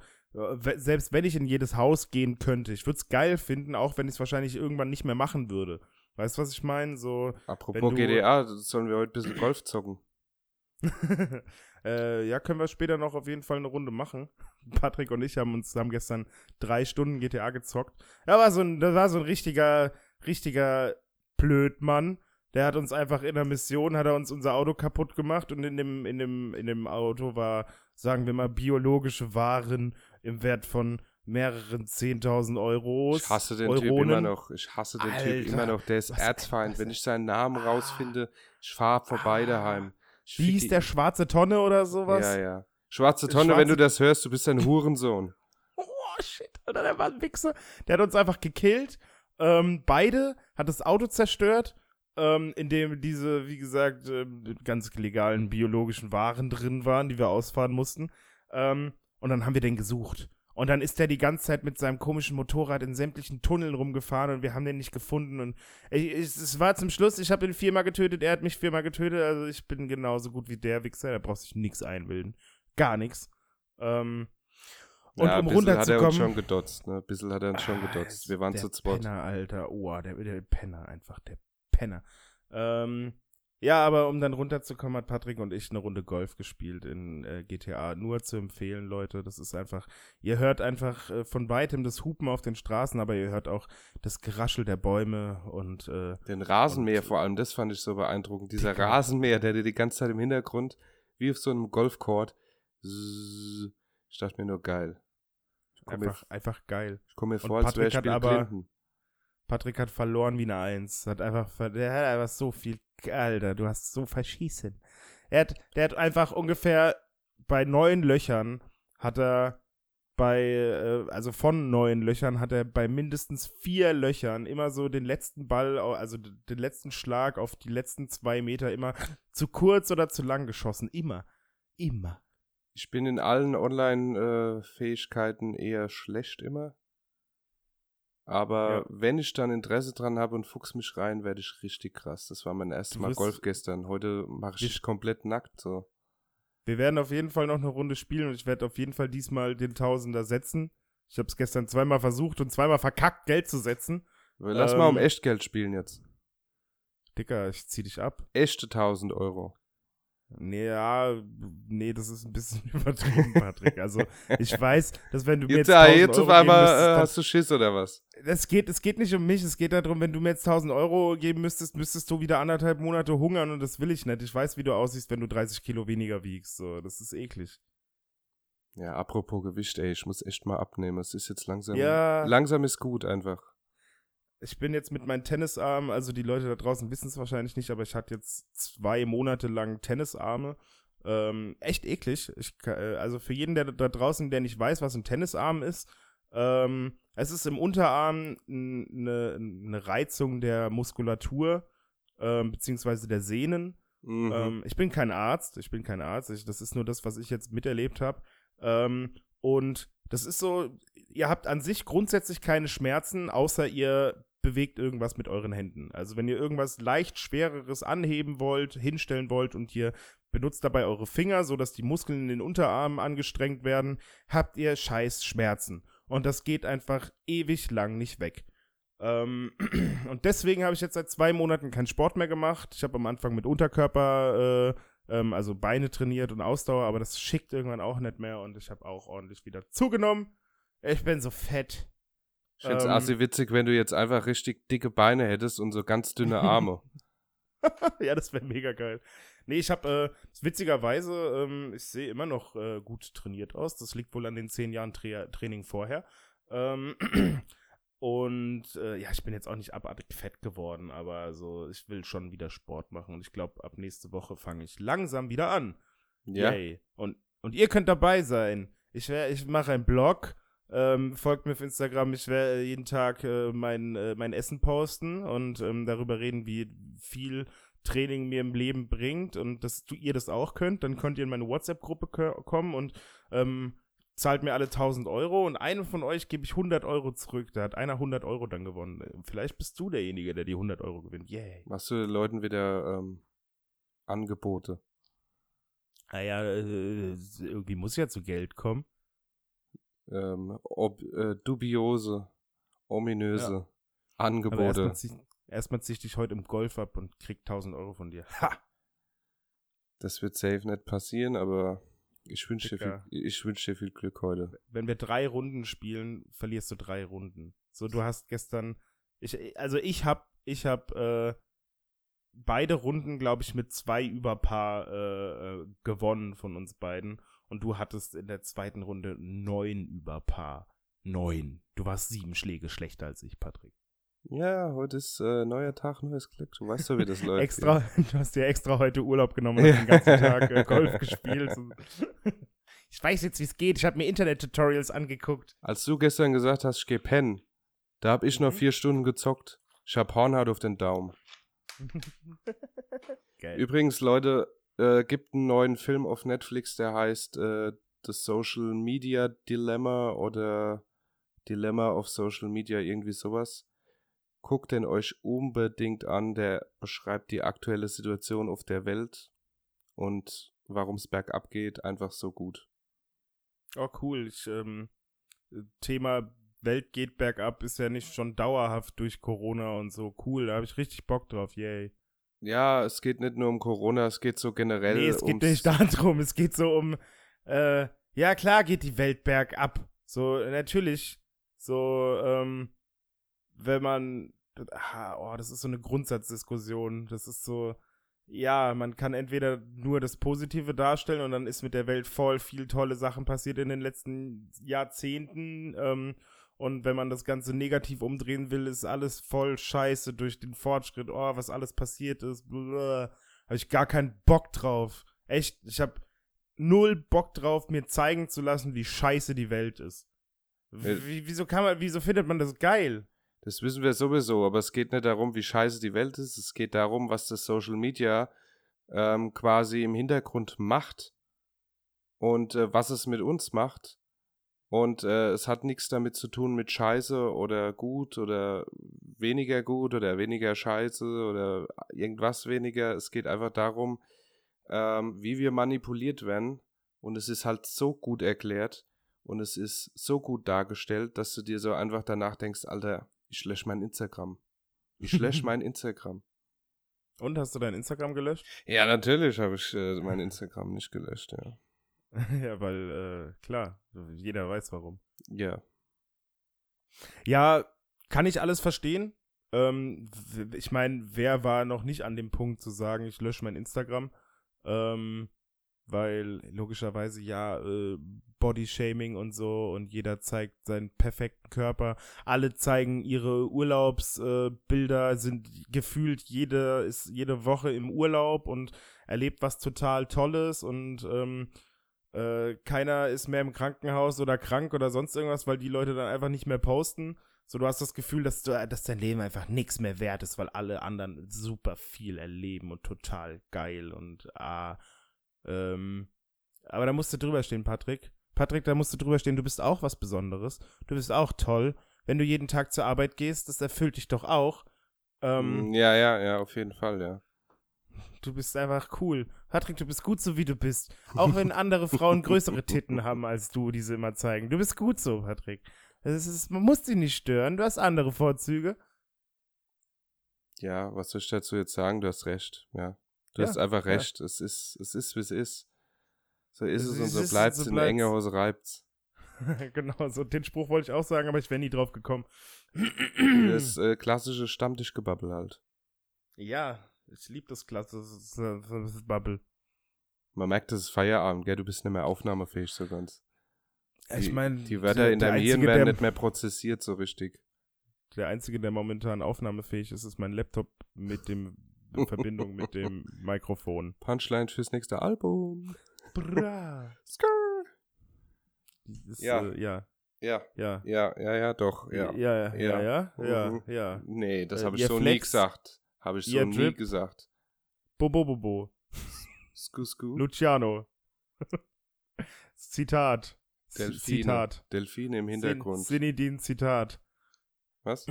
Selbst wenn ich in jedes Haus gehen könnte, ich würde es geil finden, auch wenn ich es wahrscheinlich irgendwann nicht mehr machen würde. Weißt du, was ich meine? So, Apropos du- GDA, sollen wir heute ein bisschen Golf zocken? äh, ja, können wir später noch auf jeden Fall eine Runde machen. Patrick und ich haben uns haben gestern drei Stunden GTA gezockt. Ja, war so ein, das war so ein richtiger, richtiger Blödmann. Der hat uns einfach in der Mission, hat er uns unser Auto kaputt gemacht und in dem, in dem, in dem Auto war, sagen wir mal, biologische Waren im Wert von mehreren 10.000 Euros. Ich hasse den Typ Euronen. immer noch. Ich hasse den Typ Alter, immer noch. Der ist Erzfeind. Wenn ich seinen Namen rausfinde, ich fahre vorbei Ah. daheim. Ich Wie die- der schwarze Tonne oder sowas? Ja, ja. Schwarze Tonne, wenn Schwarze- du das hörst, du bist ein Hurensohn. Oh, shit, Alter, der war ein Wichser. Der hat uns einfach gekillt. Ähm, beide hat das Auto zerstört, ähm, in dem diese, wie gesagt, ähm, ganz legalen biologischen Waren drin waren, die wir ausfahren mussten. Ähm, und dann haben wir den gesucht. Und dann ist der die ganze Zeit mit seinem komischen Motorrad in sämtlichen Tunneln rumgefahren und wir haben den nicht gefunden. Und ich, ich, es war zum Schluss, ich habe ihn viermal getötet, er hat mich viermal getötet. Also ich bin genauso gut wie der Wichser, da braucht sich nichts einbilden. Gar nichts. Ähm, und ja, um ein bisschen hat er uns runterzukommen. schon gedotzt. Ne? Ein bisschen hat er uns schon Ah, gedotzt. Wir waren der zu zweit. Penner, Alter. Oh, der, der Penner, einfach der Penner. Ähm, ja, aber um dann runterzukommen, hat Patrick und ich eine Runde Golf gespielt in äh, GTA. Nur zu empfehlen, Leute. Das ist einfach, ihr hört einfach äh, von weitem das Hupen auf den Straßen, aber ihr hört auch das Geraschel der Bäume und äh, Den Rasenmäher Und- vor allem, das fand ich so beeindruckend. Dieser Dicker. Rasenmäher, der dir die ganze Zeit im Hintergrund, wie auf so einem Golfcourt, ich dachte mir nur geil. Komme mir, einfach, einfach geil. ich komm mir Und vor, als wäre ich Patrick hat Bill aber- Clinton. Patrick hat verloren wie eine Eins. Hat einfach, der hat einfach so viel, Alter, du hast so verschießen. Er hat, der hat einfach ungefähr bei neun Löchern hat er bei, äh, also von neun Löchern hat er bei mindestens vier Löchern immer so den letzten Ball, also den letzten Schlag auf die letzten zwei Meter immer zu kurz oder zu lang geschossen. Immer. Immer. Ich bin in allen Online-Fähigkeiten eher schlecht immer. Aber Ja. wenn ich dann Interesse dran habe und fuchs mich rein, werde ich richtig krass. Das war mein erstes Mal Golf gestern. Heute mache ich dich komplett nackt. So. Wir werden auf jeden Fall noch eine Runde spielen und ich werde auf jeden Fall diesmal den Tausender setzen. Ich habe es gestern zweimal versucht und zweimal verkackt, Geld zu setzen. Lass mal um Ähm, Echtgeld spielen jetzt. Dicker, ich zieh dich ab. Echte 1000 Euro. Nee, ja, nee, das ist ein bisschen übertrieben, Patrick. Also, ich weiß, dass wenn du mir jetzt Jetzt, ah, 1000 jetzt Euro auf einmal müsstest, äh, dann- hast du Schiss oder was? es geht, es geht nicht um mich, es geht darum, wenn du mir jetzt 1000 Euro geben müsstest, müsstest du wieder anderthalb Monate hungern und das will ich nicht. Ich weiß, wie du aussiehst, wenn du 30 Kilo weniger wiegst. So, das ist eklig. Ja, apropos Gewicht, ey, ich muss echt mal abnehmen. Es ist jetzt langsam. Ja. Langsam ist gut einfach. Ich bin jetzt mit meinen Tennisarmen, also die Leute da draußen wissen es wahrscheinlich nicht, aber ich hatte jetzt zwei Monate lang Tennisarme. Ähm, echt eklig. Ich, äh, also für jeden, der da draußen, der nicht weiß, was ein Tennisarm ist, ähm, es ist im Unterarm eine ne Reizung der Muskulatur, ähm, beziehungsweise der Sehnen. Mhm. Ähm, ich bin kein Arzt, ich bin kein Arzt, ich, das ist nur das, was ich jetzt miterlebt habe. Ähm, und das ist so, ihr habt an sich grundsätzlich keine Schmerzen, außer ihr bewegt irgendwas mit euren Händen. Also wenn ihr irgendwas leicht schwereres anheben wollt, hinstellen wollt und ihr benutzt dabei eure Finger, sodass die Muskeln in den Unterarmen angestrengt werden, habt ihr scheiß Schmerzen. Und das geht einfach ewig lang nicht weg. Ähm, und deswegen habe ich jetzt seit zwei Monaten keinen Sport mehr gemacht. Ich habe am Anfang mit Unterkörper, äh, ähm, also Beine trainiert und Ausdauer, aber das schickt irgendwann auch nicht mehr und ich habe auch ordentlich wieder zugenommen. Ich bin so fett. ich find's ähm, assi witzig, wenn du jetzt einfach richtig dicke Beine hättest und so ganz dünne Arme. ja, das wäre mega geil. Nee, ich habe, äh, witzigerweise, ähm, ich sehe immer noch äh, gut trainiert aus. Das liegt wohl an den zehn Jahren Tra Training vorher. Ähm, und äh, ja, ich bin jetzt auch nicht abartig fett geworden, aber also ich will schon wieder Sport machen und ich glaube, ab nächste Woche fange ich langsam wieder an. ja. Yay. Und, und ihr könnt dabei sein. Ich, wär- ich mache einen Blog. Ähm, folgt mir auf Instagram. Ich werde jeden Tag äh, mein, äh, mein Essen posten und ähm, darüber reden, wie viel Training mir im Leben bringt und dass du, ihr das auch könnt. Dann könnt ihr in meine WhatsApp-Gruppe ko- kommen und ähm, zahlt mir alle 1000 Euro und einem von euch gebe ich 100 Euro zurück. Da hat einer 100 Euro dann gewonnen. Vielleicht bist du derjenige, der die 100 Euro gewinnt. Yay. Machst du den Leuten wieder ähm, Angebote? Naja, äh, irgendwie muss ja zu Geld kommen. ähm, ob, äh, dubiose, ominöse Ja. Angebote. erstmal zieh, erstmal zieh ich dich heute im Golf ab und krieg 1000 Euro von dir. Ha! Das wird safe nicht passieren, aber ich wünsche dir, wünsch dir viel Glück heute. Wenn wir drei Runden spielen, verlierst du drei Runden. So, du hast gestern, ich, also ich hab, ich hab, äh, beide Runden, glaube ich, mit zwei Überpaar äh, äh, gewonnen von uns beiden. Und du hattest in der zweiten Runde neun Überpaar. Neun. Du warst sieben Schläge schlechter als ich, Patrick. Ja, heute ist äh, neuer Tag, neues Glück. Du weißt doch, wie das läuft. extra, du hast dir extra heute Urlaub genommen und den ganzen Tag äh, Golf gespielt. Ich weiß jetzt, wie es geht. Ich habe mir Internet-Tutorials angeguckt. Als du gestern gesagt hast, ich geh pennen, da hab ich noch Mhm. vier Stunden gezockt. Ich hab Hornhaut auf den Daumen. Geil. Übrigens, Leute, äh, gibt einen neuen Film auf Netflix, der heißt äh, The Social Media Dilemma oder Dilemma of Social Media, irgendwie sowas. Guckt den euch unbedingt an, der beschreibt die aktuelle Situation auf der Welt und warum es bergab geht, einfach so gut. Oh, cool. Ich, ähm, Thema Welt geht bergab ist ja nicht schon dauerhaft durch Corona und so. Cool, da habe ich richtig Bock drauf. Yay. Ja, es geht nicht nur um Corona, es geht so generell Nee, es geht nicht darum. Es geht so um, äh, ja klar geht die Welt bergab. So, natürlich. So, ähm, wenn man, ah, oh, das ist so eine Grundsatzdiskussion. Das ist so, ja, man kann entweder nur das Positive darstellen und dann ist mit der Welt voll viel tolle Sachen passiert in den letzten Jahrzehnten. Ähm, und wenn man das Ganze negativ umdrehen will, ist alles voll scheiße durch den Fortschritt. Oh, was alles passiert ist. Habe ich gar keinen Bock drauf. Echt, ich habe null Bock drauf, mir zeigen zu lassen, wie scheiße die Welt ist. Äh. Wie, wieso kann man, wieso findet man das geil? Das wissen wir sowieso, aber es geht nicht darum, wie scheiße die Welt ist. Es geht darum, was das Social Media ähm, quasi im Hintergrund macht und äh, was es mit uns macht. Und äh, es hat nichts damit zu tun mit Scheiße oder gut oder weniger gut oder weniger Scheiße oder irgendwas weniger. Es geht einfach darum, ähm, wie wir manipuliert werden. Und es ist halt so gut erklärt und es ist so gut dargestellt, dass du dir so einfach danach denkst, Alter, ich lösche mein Instagram. Ich lösche mein Instagram. Und hast du dein Instagram gelöscht? Ja, natürlich habe ich äh, mein Instagram nicht gelöscht, ja. ja, weil, äh, klar, jeder weiß warum. Ja. Ja, kann ich alles verstehen. Ähm, ich meine, wer war noch nicht an dem Punkt zu sagen, ich lösche mein Instagram? Ähm, weil logischerweise ja äh, Bodyshaming und so und jeder zeigt seinen perfekten Körper. Alle zeigen ihre Urlaubsbilder, äh, sind gefühlt jede ist jede Woche im Urlaub und erlebt was total Tolles und ähm, äh, keiner ist mehr im Krankenhaus oder krank oder sonst irgendwas, weil die Leute dann einfach nicht mehr posten. So, du hast das Gefühl, dass, du, dass dein Leben einfach nichts mehr wert ist, weil alle anderen super viel erleben und total geil und ah, ähm, aber da musst du drüber stehen, Patrick. Patrick, da musst du drüber stehen, du bist auch was Besonderes. Du bist auch toll. Wenn du jeden Tag zur Arbeit gehst, das erfüllt dich doch auch. Ähm, Mm, ja, ja, ja, auf jeden Fall, ja. Du bist einfach cool. Patrick, du bist gut so, wie du bist. Auch wenn andere Frauen größere Titten haben als du, die sie immer zeigen. Du bist gut so, Patrick. Das ist, man muss dich nicht stören. Du hast andere Vorzüge. Ja, was soll ich dazu jetzt sagen? Du hast recht, ja. Du Ja, hast einfach ja. recht. Es ist, es ist, wie es ist. So ist Es es und so es bleibt's. so in bleibt's. enge Hose reibt's. genau, so den Spruch wollte ich auch sagen, aber ich wäre nie drauf gekommen. Das äh, klassische Stammtischgebabbel halt. ja, ich liebe das das, das, das Bubble. Man merkt, es ist Feierabend, gell? Du bist nicht mehr aufnahmefähig so ganz. Ich Die- meine, Die Wörter in deinem Hirn werden nicht mehr prozessiert so richtig. Der einzige, der momentan aufnahmefähig ist, ist mein Laptop mit dem in Verbindung mit dem Mikrofon. Punchline fürs nächste Album. Bra. Dieses, Ja. Äh, ja, Ja, ja. ja, ja, ja, doch, ja. Ja, ja, ja, ja, ja, Mhm. ja. Nee, das Äh, habe ich so nie Flex, gesagt. Habe ich so ihr nie Drip. gesagt. Bobo, bobo. Sku, sku. Luciano. Zitat. Delfine. Zitat. Delfine im Sin- Hintergrund. Sinidin Zitat. Was?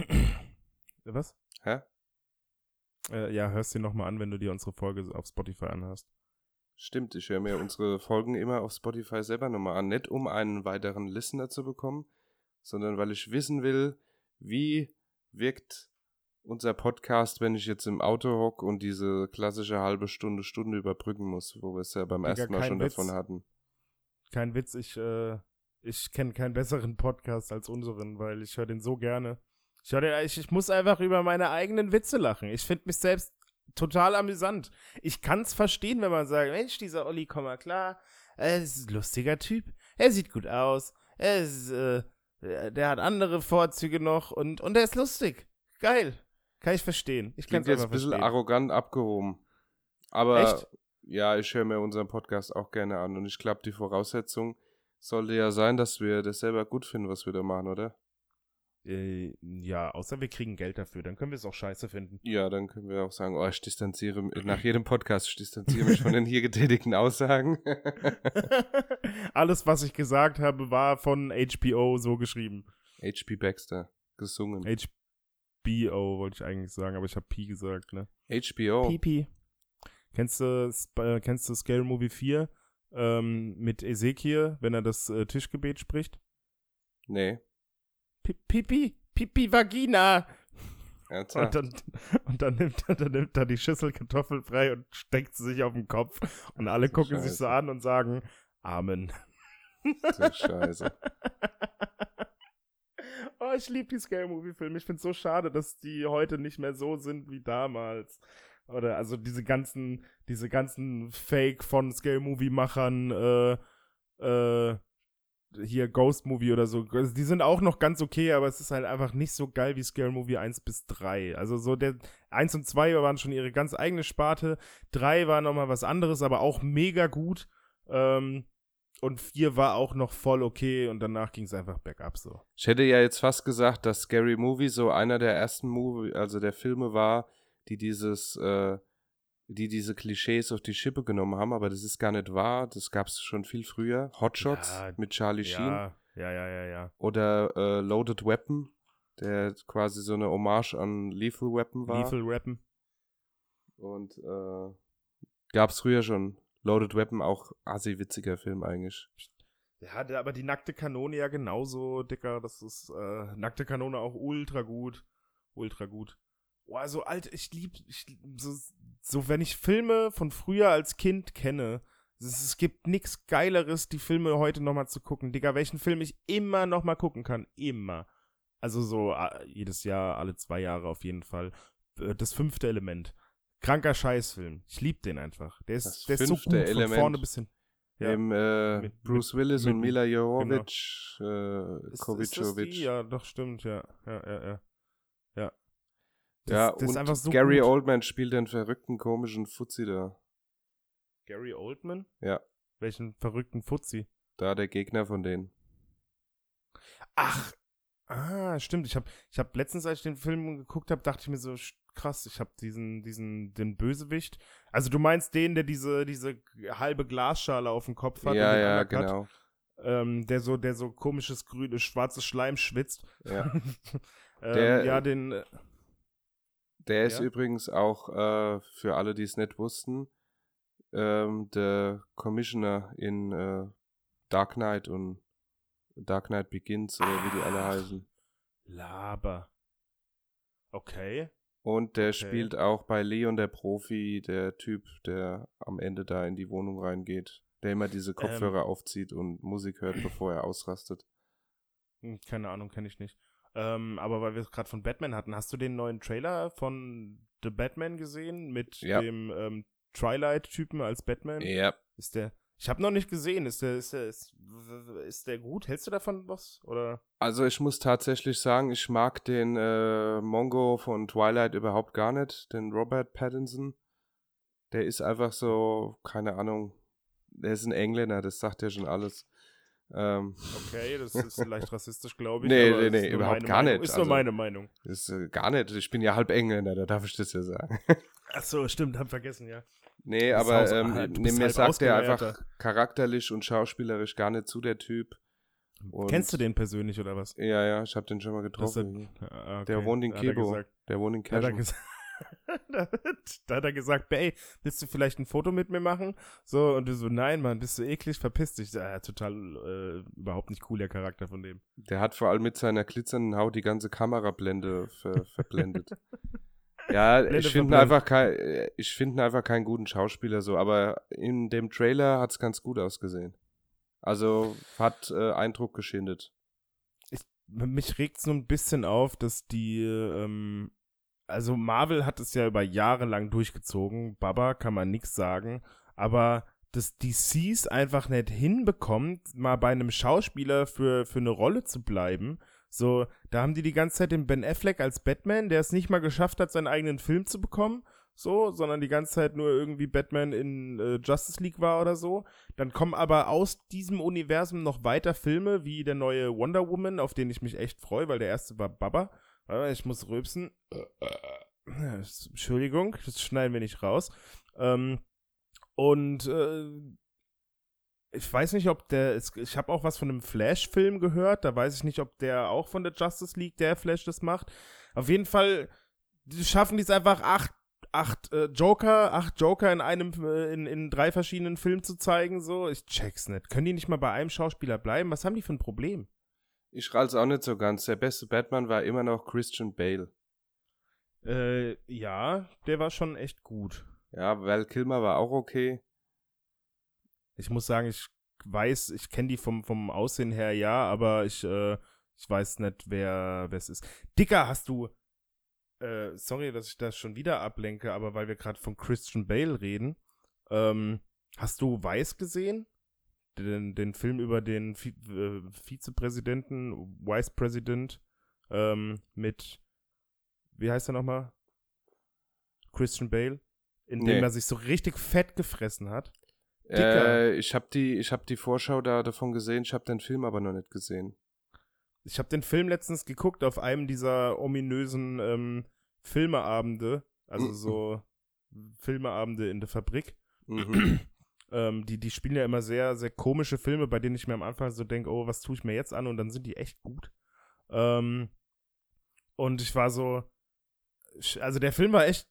Was? Hä? Äh, ja, hörst dir nochmal an, wenn du dir unsere Folge auf Spotify anhörst. Stimmt, ich höre mir unsere Folgen immer auf Spotify selber nochmal an. Nicht um einen weiteren Listener zu bekommen, sondern weil ich wissen will, wie wirkt unser Podcast, wenn ich jetzt im Auto hocke und diese klassische halbe Stunde, Stunde überbrücken muss, wo wir es ja beim Digga, ersten Mal schon Witz. davon hatten. Kein Witz, ich, äh, ich kenne keinen besseren Podcast als unseren, weil ich höre den so gerne. Ich, hör den, ich, ich muss einfach über meine eigenen Witze lachen. Ich finde mich selbst total amüsant. Ich kann es verstehen, wenn man sagt, Mensch, dieser Olli, komm mal klar, er ist ein lustiger Typ, er sieht gut aus, er ist, äh, der hat andere Vorzüge noch und, und er ist lustig. Geil. Kann ich verstehen. Ich kann es jetzt ein bisschen verstehen. arrogant abgehoben. Aber Echt? ja, ich höre mir unseren Podcast auch gerne an. Und ich glaube, die Voraussetzung sollte ja sein, dass wir das selber gut finden, was wir da machen, oder? Äh, ja, außer wir kriegen Geld dafür, dann können wir es auch scheiße finden. Ja, dann können wir auch sagen, oh, ich distanziere mich, nach jedem Podcast, ich distanziere mich von den hier getätigten Aussagen. Alles, was ich gesagt habe, war von HBO so geschrieben. H.P. Baxter, gesungen. HBO wollte ich eigentlich sagen, aber ich habe Pi gesagt, ne? HBO. Pipi. Kennst du, äh, kennst du Scary Movie 4 ähm, mit Ezekiel, wenn er das äh, Tischgebet spricht? Nee. Pi- Pipi, Pipi Vagina. Und dann, und dann nimmt er, dann nimmt er die Schüssel kartoffelfrei und steckt sie sich auf den Kopf. Und alle du gucken sich Scheiße. so an und sagen Amen. So Scheiße. Oh, ich liebe die Scary Movie Filme. Ich finde es so schade, dass die heute nicht mehr so sind wie damals. Oder also diese ganzen, diese ganzen Fake von Scary Movie Machern, äh, äh, hier Ghost Movie oder so. Also die sind auch noch ganz okay, aber es ist halt einfach nicht so geil wie Scary Movie 1 bis 3. Also so der 1 und 2 waren schon ihre ganz eigene Sparte. 3 war nochmal was anderes, aber auch mega gut. Ähm, und 4 war auch noch voll okay und danach ging es einfach bergab so. Ich hätte ja jetzt fast gesagt, dass Scary Movie so einer der ersten Movie, also der Filme war, die dieses, äh, die diese Klischees auf die Schippe genommen haben, aber das ist gar nicht wahr. Das gab es schon viel früher. Hotshots Ja, mit Charlie Sheen Ja, ja, ja, ja, ja. oder äh, Loaded Weapon, der quasi so eine Hommage an Lethal Weapon war. Lethal Rappen. Und äh, gab es früher schon. Loaded Weapon auch assi witziger Film eigentlich. Ja, aber die nackte Kanone ja genauso, Dicker. Das ist äh, nackte Kanone auch ultra gut. Ultra gut. Oh, also alt, ich lieb, ich, so, so wenn ich Filme von früher als Kind kenne, es, es gibt nichts Geileres, die Filme heute nochmal zu gucken. Digga, welchen Film ich immer nochmal gucken kann. Immer. Also so äh, jedes Jahr, alle zwei Jahre auf jeden Fall. Äh, Das fünfte Element. Kranker Scheißfilm. Ich lieb den einfach. Der ist, Das der ist so gut Element. von vorne bis hin. Ja. Im, äh, Mit- Bruce Willis mit- und Mila Jovovich, äh, Ist, ist das die? Ja, doch, stimmt. Ja, ja, ja. Ja. Das, ja, das und so Gary gut. Oldman spielt den verrückten, komischen Fuzzi da. Gary Oldman? Ja. Welchen verrückten Fuzzi? Da der Gegner von denen. Ach, ah, stimmt. Ich habe ich hab letztens, als ich den Film geguckt habe, dachte ich mir so, krass, ich habe diesen, diesen, den Bösewicht. Also du meinst den, der diese, diese halbe Glasschale auf dem Kopf hat ja, ja, genau. ähm, der so, der so komisches grünes, schwarzes Schleim schwitzt. Ja. ähm, Der- ja, den, äh, Der ist Ja? übrigens auch, äh, für alle, die es nicht wussten, ähm, der Commissioner in äh, Dark Knight und Dark Knight Begins oder wie die alle Ach. heißen. Laber. Okay. Und der Okay. spielt auch bei Leon der Profi, der Typ, der am Ende da in die Wohnung reingeht, der immer diese Ähm. Kopfhörer aufzieht und Musik hört, bevor er ausrastet. Hm, Keine Ahnung, kenne ich nicht. Ähm, aber weil wir es gerade von Batman hatten, hast du den neuen Trailer von The Batman gesehen mit Ja. dem ähm, Twilight-Typen als Batman? Ja. Ist der? Ich habe noch nicht gesehen. Ist der? Ist der? Ist, ist der gut? Hältst du davon was? Oder? Also ich muss tatsächlich sagen, ich mag den äh, Mongo von Twilight überhaupt gar nicht, den Robert Pattinson. Der ist einfach so, keine Ahnung, der ist ein Engländer, das sagt ja schon alles. Ähm, Okay, das ist leicht rassistisch, glaube ich. Nee, nee, nee, überhaupt gar Meinung. nicht. Ist nur Also- meine Meinung. ist äh, gar nicht, ich bin ja halb Engländer, da darf ich das ja sagen. Ach so, stimmt, hab vergessen, ja. Nee, bist aber ähm, ah, du nee, mir halb sagt der Ausgemeierter. einfach charakterlich und schauspielerisch gar nicht zu, der Typ. Und- Kennst du den persönlich oder was? Ja, ja, ich habe den schon mal Das getroffen. Ah, okay. Der wohnt in er Kebo. Der wohnt in er, ges da, da, hat er gesagt, ey, willst du vielleicht ein Foto mit mir machen? So, und du so, nein, Mann, bist du eklig, verpiss dich. Ja, total äh, überhaupt nicht cool, der Charakter von dem. Der hat vor allem mit seiner glitzernden Haut die ganze Kamerablende ver verblendet. ja, Blende ich finde einfach, kein, ich find einfach keinen guten Schauspieler so, aber in dem Trailer hat es ganz gut ausgesehen. Also hat äh, Eindruck geschindet. Ich, mich regt es nur ein bisschen auf, dass die ähm, also Marvel hat es ja über Jahre lang durchgezogen. Baba kann man nichts sagen. Aber dass DC's einfach nicht hinbekommt, mal bei einem Schauspieler für, für eine Rolle zu bleiben. So, da haben die die ganze Zeit den Ben Affleck als Batman, der es nicht mal geschafft hat, seinen eigenen Film zu bekommen. So, sondern die ganze Zeit nur irgendwie Batman in äh, Justice League war oder so. Dann kommen aber aus diesem Universum noch weiter Filme, wie der neue Wonder Woman, auf den ich mich echt freue, weil der erste war Baba. Ich muss rülpsen. Entschuldigung, das schneiden wir nicht raus. Ähm, und äh, ich weiß nicht, ob der. Ich habe auch was von einem Flash-Film gehört. Da weiß ich nicht, ob der auch von der Justice League, der Flash, das macht. Auf jeden Fall die schaffen die es einfach acht, acht äh, Joker, acht Joker in einem, äh, in, in drei verschiedenen Filmen zu zeigen. So, ich check's nicht. Können die nicht mal bei einem Schauspieler bleiben? Was haben die für ein Problem? Ich es auch nicht so ganz. Der beste Batman war immer noch Christian Bale. Äh, ja, der war schon echt gut. Ja, Val Kilmer war auch okay. Ich muss sagen, ich weiß, ich kenne die vom, vom Aussehen her, ja, aber ich, äh, ich weiß nicht, wer es ist. Dicker, hast du, äh, sorry, dass ich das schon wieder ablenke, aber weil wir gerade von Christian Bale reden, ähm, hast du Weiß gesehen? Den, den Film über den Vi äh, Vizepräsidenten, Vice President, ähm, mit, wie heißt er nochmal? Christian Bale, in nee. dem er sich so richtig fett gefressen hat. Äh, ich habe die, hab die Vorschau da davon gesehen, ich habe den Film aber noch nicht gesehen. Ich habe den Film letztens geguckt auf einem dieser ominösen ähm, Filmeabende, also so Filmeabende in der Fabrik. Mhm. Ähm, die, die spielen ja immer sehr, sehr komische Filme, bei denen ich mir am Anfang so denke, oh, was tue ich mir jetzt an? Und dann sind die echt gut. Ähm, und ich war so, also der Film war echt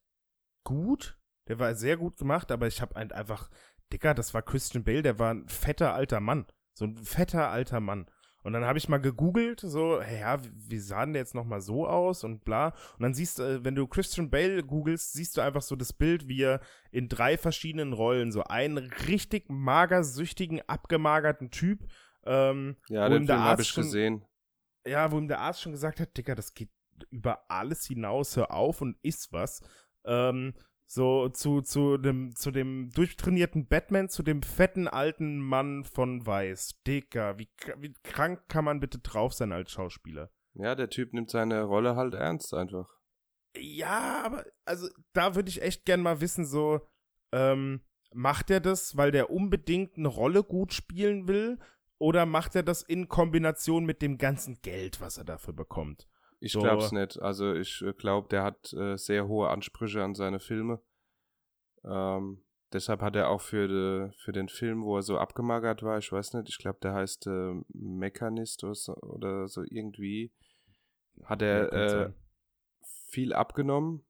gut, der war sehr gut gemacht, aber ich habe halt einfach, Dicker, das war Christian Bale, der war ein fetter alter Mann. So ein fetter alter Mann. Und dann habe ich mal gegoogelt, so, hey, ja, wie sah denn der jetzt nochmal so aus und bla. Und dann siehst du, äh, wenn du Christian Bale googelst, siehst du einfach so das Bild, wie er in drei verschiedenen Rollen, so einen richtig magersüchtigen, abgemagerten Typ. Ähm, ja, den Film habe ich schon, gesehen. Ja, wo ihm der Arzt schon gesagt hat, Dicker, das geht über alles hinaus, hör auf und isst was. Ähm, so zu, zu, dem, zu dem durchtrainierten Batman, zu dem fetten alten Mann von Weiß. Dicker, wie, wie krank kann man bitte drauf sein als Schauspieler? Ja, der Typ nimmt seine Rolle halt ernst einfach. Ja, aber also da würde ich echt gern mal wissen, so, ähm, macht er das, weil der unbedingt eine Rolle gut spielen will? Oder macht er das in Kombination mit dem ganzen Geld, was er dafür bekommt? Ich so. glaube es nicht. Also ich äh, glaube, der hat äh, sehr hohe Ansprüche an seine Filme. Ähm, deshalb hat er auch für, de, für den Film, wo er so abgemagert war, ich weiß nicht, ich glaube, der heißt äh, Mechanist oder so, oder so irgendwie, hat er ja, äh, viel abgenommen.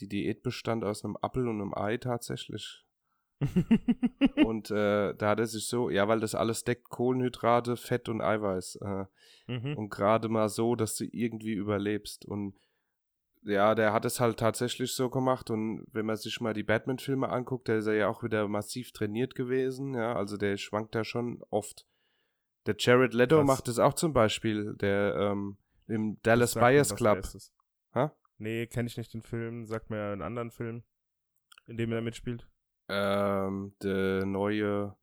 Die Diät bestand aus einem Apfel und einem Ei tatsächlich. und äh, da hat er sich so, ja, weil das alles deckt Kohlenhydrate, Fett und Eiweiß. Äh, mhm. Und gerade mal so, dass du irgendwie überlebst. Und ja, der hat es halt tatsächlich so gemacht. Und wenn man sich mal die Batman-Filme anguckt, der ist ja auch wieder massiv trainiert gewesen. Ja, also der schwankt da schon oft. Der Jared Leto Krass. macht es auch zum Beispiel, der ähm, im Dallas Buyers Club. Ha? Nee, kenne ich nicht den Film. Sag mir einen anderen Film, in dem er mitspielt ähm, der neue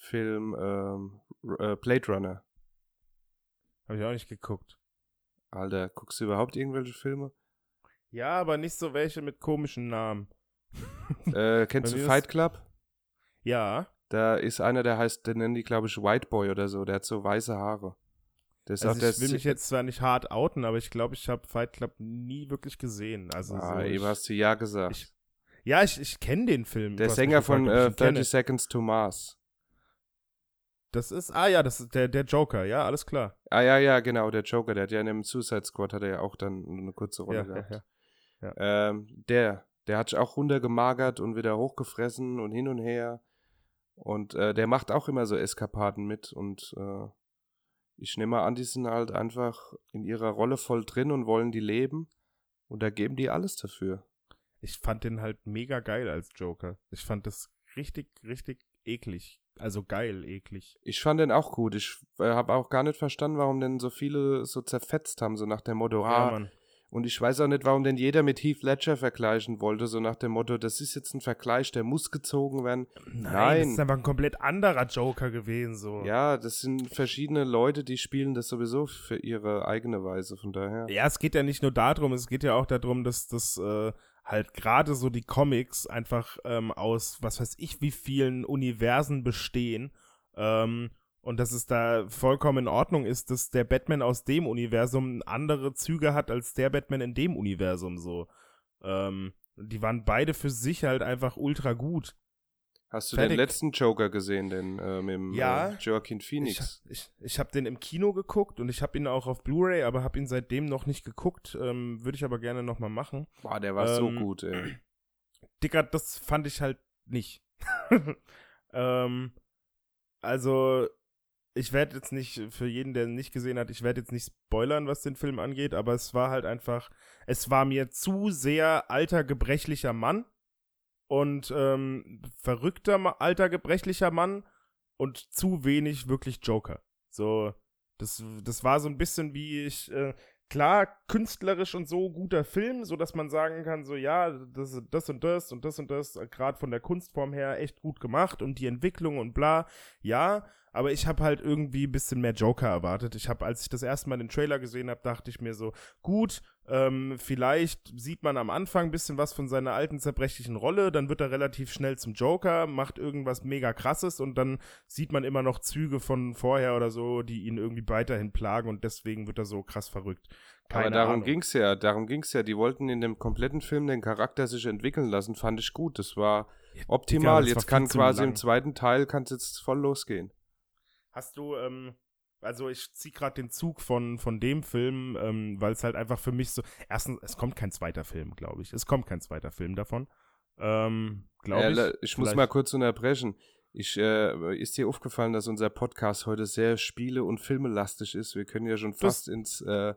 Film ähm, äh, Blade Runner. Habe ich auch nicht geguckt. Alter, guckst du überhaupt irgendwelche Filme? Ja, aber nicht so welche mit komischen Namen. äh, kennst du Fight Club? Ja. Da ist einer, der heißt, den nennen die, glaube ich, White Boy oder so. Der hat so weiße Haare. also ich will mich jetzt zwar nicht hart outen, aber ich glaube, ich habe Fight Club nie wirklich gesehen. Also ah, so, eben hast du ja gesagt. Ich, ja, ich, ich kenne den Film. Der Sänger von äh, 30 Seconds to Mars. Das ist, ah ja, das ist der, der Joker, ja, alles klar. Ah ja, ja, genau, der Joker, der hat ja in dem Suicide Squad hat er ja auch dann eine kurze Rolle ja, gehabt. Ja, ja. Ja. Ähm, der, der hat sich auch runtergemagert und wieder hochgefressen und hin und her. Und äh, der macht auch immer so Eskapaden mit und äh, ich nehme an, die sind halt einfach in ihrer Rolle voll drin und wollen die leben und da geben die alles dafür. Ich fand den halt mega geil als Joker. Ich fand das richtig, richtig eklig. Also geil, eklig. Ich fand den auch gut. Ich äh, habe auch gar nicht verstanden, warum denn so viele so zerfetzt haben, so nach dem Motto, ah, Ja. Und ich weiß auch nicht, warum denn jeder mit Heath Ledger vergleichen wollte, so nach dem Motto, das ist jetzt ein Vergleich, der muss gezogen werden. Nein, Nein. das ist einfach ein komplett anderer Joker gewesen, so. Ja, das sind verschiedene Leute, die spielen das sowieso für ihre eigene Weise, von daher. Ja, es geht ja nicht nur darum, es geht ja auch darum, dass das äh, halt gerade so die Comics einfach ähm, aus, was weiß ich, wie vielen Universen bestehen. Ähm, und dass es da vollkommen in Ordnung ist, dass der Batman aus dem Universum andere Züge hat als der Batman in dem Universum so. Ähm, die waren beide für sich halt einfach ultra gut. Hast du Fertig. den letzten Joker gesehen, den äh, mit dem Ja. äh, Joaquin Phoenix? Ich, ich, ich habe den im Kino geguckt und ich habe ihn auch auf Blu-ray, aber habe ihn seitdem noch nicht geguckt. Ähm, Würde ich aber gerne nochmal machen. Boah, der war so Ähm, gut, ey. Dicker, das fand ich halt nicht. ähm, also, ich werde jetzt nicht, für jeden, der ihn nicht gesehen hat, ich werde jetzt nicht spoilern, was den Film angeht, aber es war halt einfach, es war mir zu sehr alter, gebrechlicher Mann und ähm, verrückter, alter, gebrechlicher Mann und zu wenig wirklich Joker. So, das, das war so ein bisschen wie ich, äh, klar, künstlerisch und so guter Film, so dass man sagen kann, so ja, das, das und das und das und das, gerade von der Kunstform her echt gut gemacht und die Entwicklung und bla, ja, aber ich habe halt irgendwie ein bisschen mehr Joker erwartet. Ich habe, als ich das erste Mal den Trailer gesehen habe, dachte ich mir so, gut, ähm, vielleicht sieht man am Anfang ein bisschen was von seiner alten zerbrechlichen Rolle, dann wird er relativ schnell zum Joker, macht irgendwas mega krasses und dann sieht man immer noch Züge von vorher oder so, die ihn irgendwie weiterhin plagen und deswegen wird er so krass verrückt. Keine Aber darum Ahnung. ging's ja, darum ging's ja. Die wollten in dem kompletten Film den Charakter sich entwickeln lassen, fand ich gut. Das war optimal. das war jetzt kann quasi lang. im zweiten Teil kann's jetzt voll losgehen. Hast du, ähm, also ich zieh gerade den Zug von, von dem Film, ähm, weil es halt einfach für mich so, erstens, es kommt kein zweiter Film, glaube ich. Es kommt kein zweiter Film davon. Ähm, glaube Äh, ich. ich muss mal kurz unterbrechen. Ich, äh, ist dir aufgefallen, dass unser Podcast heute sehr spiele- und filmelastig ist? Wir können ja schon fast ins, äh,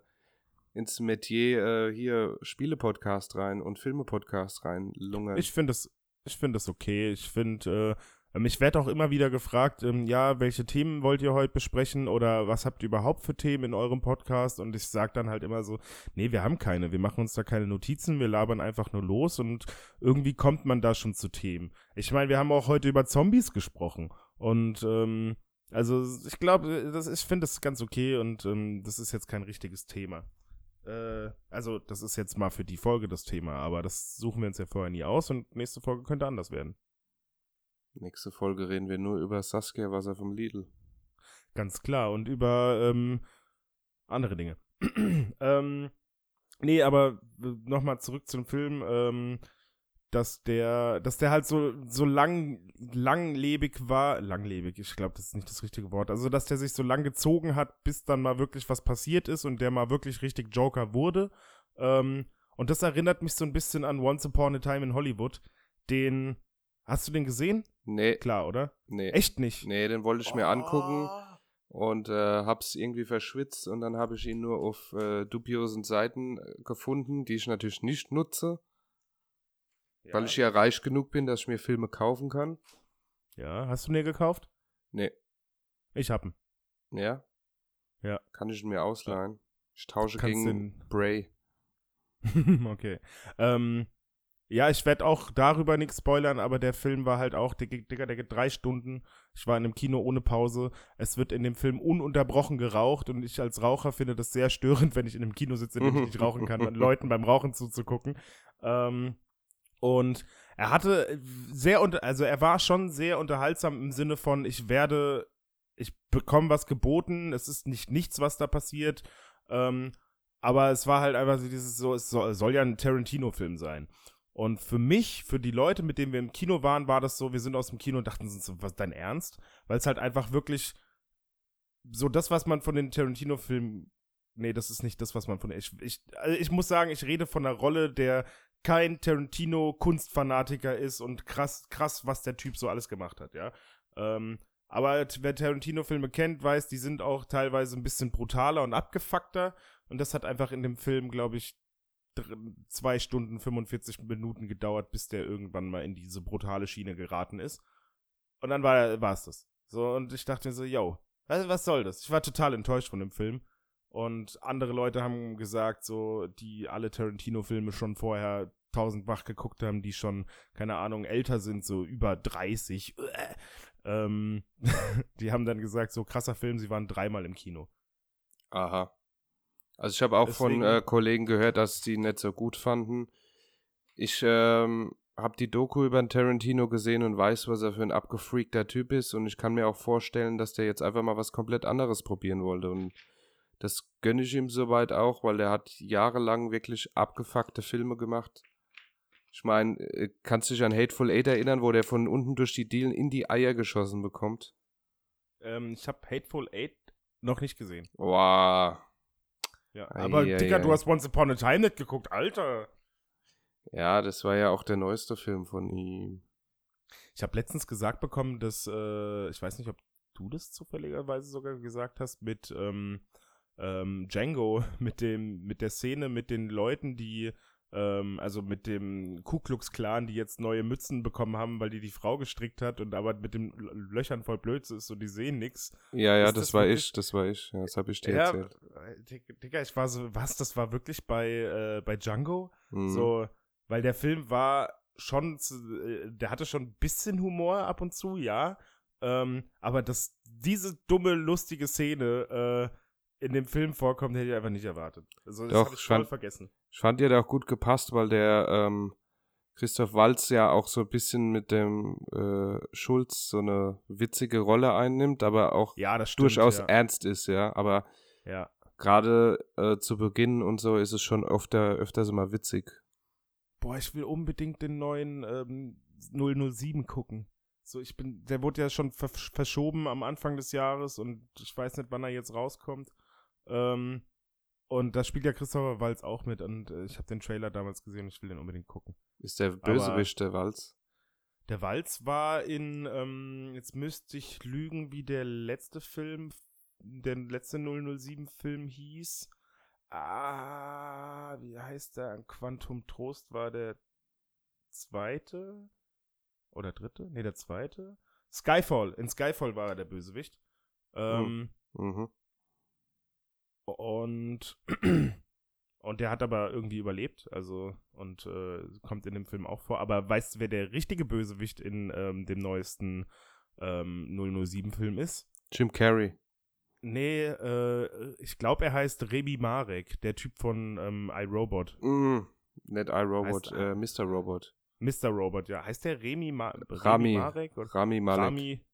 ins Metier äh, hier Spiele-Podcast rein und Filme-Podcast rein lungern. Ich finde es, ich finde es okay. Ich finde, äh, ähm, ich werde auch immer wieder gefragt, ähm, ja, welche Themen wollt ihr heute besprechen oder was habt ihr überhaupt für Themen in eurem Podcast? Und ich sage dann halt immer so, nee, wir haben keine, wir machen uns da keine Notizen, wir labern einfach nur los und irgendwie kommt man da schon zu Themen. Ich meine, wir haben auch heute über Zombies gesprochen und ähm, also ich glaube, das ich finde das ganz okay und ähm, das ist jetzt kein richtiges Thema. Äh, also das ist jetzt mal für die Folge das Thema, aber das suchen wir uns ja vorher nie aus und nächste Folge könnte anders werden. Nächste Folge reden wir nur über Saskia Wasser vom Lidl. Ganz klar. Und über ähm, andere Dinge. ähm, nee, aber nochmal zurück zum Film, ähm, dass der, dass der halt so, so lang, langlebig war, langlebig, ich glaube, das ist nicht das richtige Wort, also dass der sich so lang gezogen hat, bis dann mal wirklich was passiert ist und der mal wirklich richtig Joker wurde. Ähm, und das erinnert mich so ein bisschen an Once Upon a Time in Hollywood. Den, hast du den gesehen? Nee, Klar, oder? nee. Echt nicht? Nee, den wollte ich mir angucken Oh. und äh, hab's irgendwie verschwitzt und dann habe ich ihn nur auf äh, dubiosen Seiten äh, gefunden, die ich natürlich nicht nutze, Ja. weil ich ja reich genug bin, dass ich mir Filme kaufen kann. Ja, hast du den gekauft? Nee, Ich hab ihn. ja? Ja. Kann ich ihn mir ausleihen? Ich tausche Kannst gegen den- Bray. okay. Ähm, ja, ich werde auch darüber nichts spoilern, aber der Film war halt auch, Digga, der geht drei Stunden. Ich war in einem Kino ohne Pause. Es wird in dem Film ununterbrochen geraucht und ich als Raucher finde das sehr störend, wenn ich in einem Kino sitze, in dem ich nicht rauchen kann, Leuten beim Rauchen zuzugucken. Ähm, und er hatte sehr, unter also er war schon sehr unterhaltsam im Sinne von, ich werde, ich bekomme was geboten, es ist nicht nichts, was da passiert. Ähm, aber es war halt einfach so dieses so, es soll, soll ja ein Tarantino-Film sein. Und für mich, für die Leute, mit denen wir im Kino waren, war das so, wir sind aus dem Kino und dachten so, was dein Ernst? Weil es halt einfach wirklich so das, was man von den Tarantino-Filmen nee, das ist nicht das, was man von. Ich, ich, also ich muss sagen, ich rede von einer Rolle, der kein Tarantino-Kunstfanatiker ist und krass, krass, was der Typ so alles gemacht hat, ja. Ähm, aber wer Tarantino-Filme kennt, weiß, die sind auch teilweise ein bisschen brutaler und abgefuckter. Und das hat einfach in dem Film, glaube ich, zwei Stunden 45 Minuten gedauert, bis der irgendwann mal in diese brutale Schiene geraten ist. Und dann war es das. So, und ich dachte mir so, yo, was, was soll das? Ich war total enttäuscht von dem Film. Und andere Leute haben gesagt, so, die alle Tarantino-Filme schon vorher tausendfach geguckt haben, die schon, keine Ahnung, älter sind, so über 30. Ähm, die haben dann gesagt, so krasser Film, sie waren dreimal im Kino. Aha. Also ich habe auch Deswegen, von äh, Kollegen gehört, dass die nicht so gut fanden. Ich ähm, habe die Doku über den Tarantino gesehen und weiß, was er für ein abgefreakter Typ ist. Und ich kann mir auch vorstellen, dass der jetzt einfach mal was komplett anderes probieren wollte. Und das gönne ich ihm soweit auch, weil der hat jahrelang wirklich abgefuckte Filme gemacht. Ich meine, äh, kannst du dich an Hateful Eight erinnern, wo der von unten durch die Dielen in die Eier geschossen bekommt? Ähm, ich habe Hateful Eight noch nicht gesehen. Wow. Ja, aber ei, Digga, ei, du hast Once Upon a Time nicht geguckt, Alter. Ja, das war ja auch der neueste Film von ihm. Ich habe letztens gesagt bekommen, dass, äh, ich weiß nicht, ob du das zufälligerweise sogar gesagt hast, mit ähm, ähm, Django, mit dem, mit der Szene mit den Leuten, die ähm, also mit dem Ku Klux Klan, die jetzt neue Mützen bekommen haben, weil die die Frau gestrickt hat und aber mit den Löchern voll blöd ist und die sehen nichts. Ja, ja, das, das, war ich, das war ich, ja, das habe ich dir ja, erzählt. Äh, Digga, ich war so, was, das war wirklich bei, äh, bei Django? Mhm. So, weil der Film war schon, äh, der hatte schon ein bisschen Humor ab und zu, ja, ähm, aber das, diese dumme, lustige Szene, äh, in dem Film vorkommt, hätte ich einfach nicht erwartet. Also das habe ich voll vergessen. Ich fand dir da auch gut gepasst, weil der ähm, Christoph Walz ja auch so ein bisschen mit dem äh, Schulz so eine witzige Rolle einnimmt, aber auch ja, stimmt, durchaus ja. ernst ist, ja. Aber ja. gerade äh, zu Beginn und so ist es schon öfter, öfters immer witzig. Boah, ich will unbedingt den neuen ähm, 007 gucken. So, ich bin, der wurde ja schon verschoben am Anfang des Jahres und ich weiß nicht, wann er jetzt rauskommt. Ähm, und da spielt ja Christopher Walz auch mit und äh, ich habe den Trailer damals gesehen und ich will den unbedingt gucken. Ist der Bösewicht der Walz? Der Walz war in, ähm, jetzt müsste ich lügen, wie der letzte Film, der letzte 007-Film hieß. Ah, wie heißt der? Quantum Trost war der zweite oder dritte? Ne, der zweite. Skyfall. In Skyfall war er der Bösewicht. Ähm, mhm. Und, und der hat aber irgendwie überlebt, also und äh, kommt in dem Film auch vor. Aber weißt du, wer der richtige Bösewicht in ähm, dem neuesten ähm, 007-Film ist? Jim Carrey. Nee, äh, ich glaube, er heißt Remy Marek, der Typ von ähm, iRobot. Mm, nicht iRobot, äh, Mr. Robot. Mr. Robot, ja. Heißt der Remy, Ma Rami, Remy Marek? Oder? Rami Malek. Rami,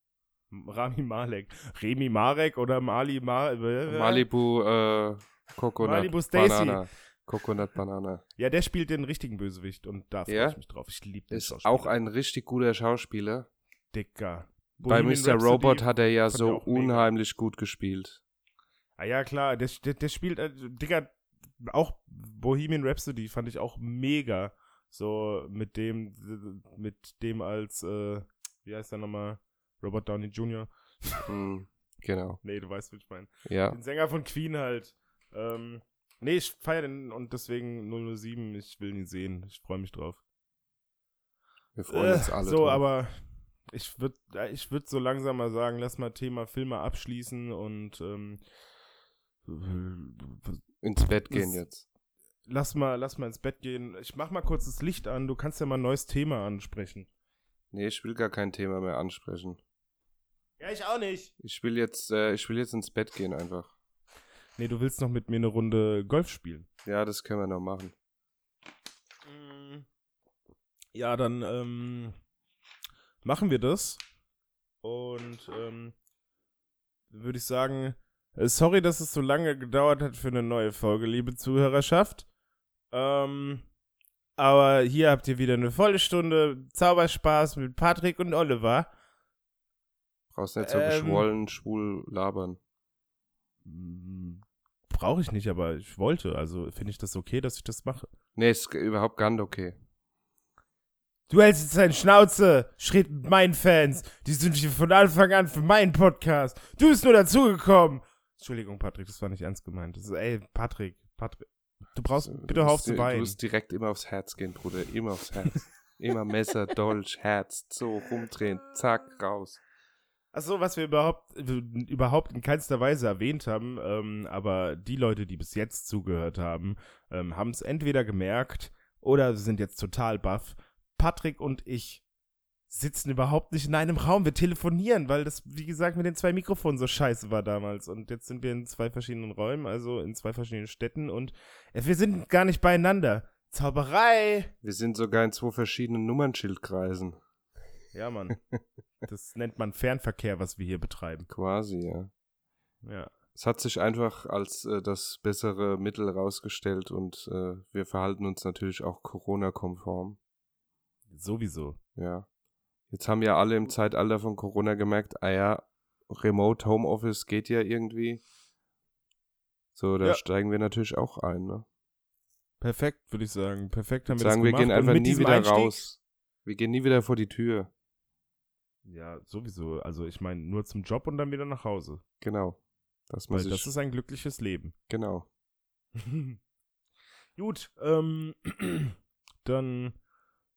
Rami Malek. Remy Marek oder Mali Ma Malibu äh, Coconut Malibu Stacy. Banana. Coconut Banana. Ja, der spielt den richtigen Bösewicht und da freue ja? ich mich drauf. Ich liebe den Ist auch ein richtig guter Schauspieler. Dicker. Bei Mr. Robot hat er ja so unheimlich mega. gut gespielt. Ah ja, klar, der, der, der spielt, äh, Digga, auch Bohemian Rhapsody fand ich auch mega. So mit dem, mit dem als, äh, wie heißt der nochmal? Robert Downey Jr. Mm, genau. nee, du weißt, was ich meine. Ja. Den Sänger von Queen halt. Ähm, nee, ich feiere den und deswegen 007, ich will ihn sehen. Ich freue mich drauf. Wir freuen uns äh, alle. So, drauf. aber ich würde ich würd so langsam mal sagen, lass mal Thema Filme abschließen und ähm, ins Bett gehen jetzt. Lass mal, lass mal ins Bett gehen. Ich mach mal kurz das Licht an. Du kannst ja mal ein neues Thema ansprechen. Nee, ich will gar kein Thema mehr ansprechen. Ja, ich auch nicht. Ich will jetzt, äh, ich will jetzt ins Bett gehen einfach. Nee, du willst noch mit mir eine Runde Golf spielen. Ja, das können wir noch machen. Mm. Ja, dann ähm, machen wir das. Und ähm, würde ich sagen, äh, sorry, dass es so lange gedauert hat für eine neue Folge, liebe Zuhörerschaft. Ähm, aber hier habt ihr wieder eine volle Stunde Zauberspaß mit Patrick und Oliver. Brauchst nicht so ähm, geschwollen, schwul labern. brauche ich nicht, aber ich wollte. Also finde ich das okay, dass ich das mache. Nee, ist überhaupt gar nicht okay. Du hältst jetzt deine Schnauze, schritt mit meinen Fans. Die sind hier von Anfang an für meinen Podcast. Du bist nur dazugekommen. Entschuldigung, Patrick, das war nicht ernst gemeint. Das ist, ey, Patrick, Patrick. Du brauchst, bitte hör auf zu Du weinen. musst direkt immer aufs Herz gehen, Bruder. Immer aufs Herz. immer Messer, Dolch, Herz, so rumdrehen, zack, raus. Achso, was wir überhaupt, überhaupt in keinster Weise erwähnt haben, ähm, aber die Leute, die bis jetzt zugehört haben, ähm, haben es entweder gemerkt oder sind jetzt total baff. Patrick und ich sitzen überhaupt nicht in einem Raum. Wir telefonieren, weil das, wie gesagt, mit den zwei Mikrofonen so scheiße war damals. Und jetzt sind wir in zwei verschiedenen Räumen, also in zwei verschiedenen Städten und äh, wir sind gar nicht beieinander. Zauberei! Wir sind sogar in zwei verschiedenen Nummernschildkreisen. Ja, Mann. Das nennt man Fernverkehr, was wir hier betreiben. Quasi, ja. Ja. Es hat sich einfach als äh, das bessere Mittel rausgestellt und äh, wir verhalten uns natürlich auch Corona-konform. Sowieso. Ja. Jetzt haben ja alle im Zeitalter von Corona gemerkt, ah ja, Remote Homeoffice geht ja irgendwie. So, da Ja. steigen wir natürlich auch ein, ne? Perfekt, würde ich sagen. Perfekt haben wir Sagen, das wir gemacht. gehen Und einfach mit nie wieder Einstieg- raus. Wir gehen nie wieder vor die Tür. Ja, sowieso. Also ich meine, nur zum Job und dann wieder nach Hause. Genau. Das Weil das ist ein glückliches Leben. genau. Gut, ähm, dann,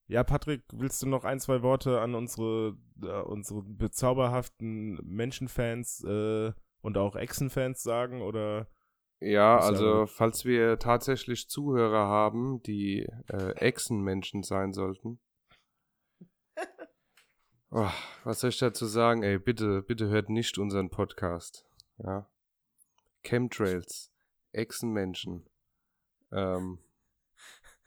ja, Patrick, willst du noch ein, zwei Worte an unsere, äh, unsere bezauberhaften Menschenfans äh, und auch Echsenfans sagen oder? Ja, also falls wir tatsächlich Zuhörer haben, die äh, Echsenmenschen sein sollten. Oh, was soll ich dazu sagen? Ey, bitte, bitte hört nicht unseren Podcast. Ja. Chemtrails, Echsenmenschen. Ähm,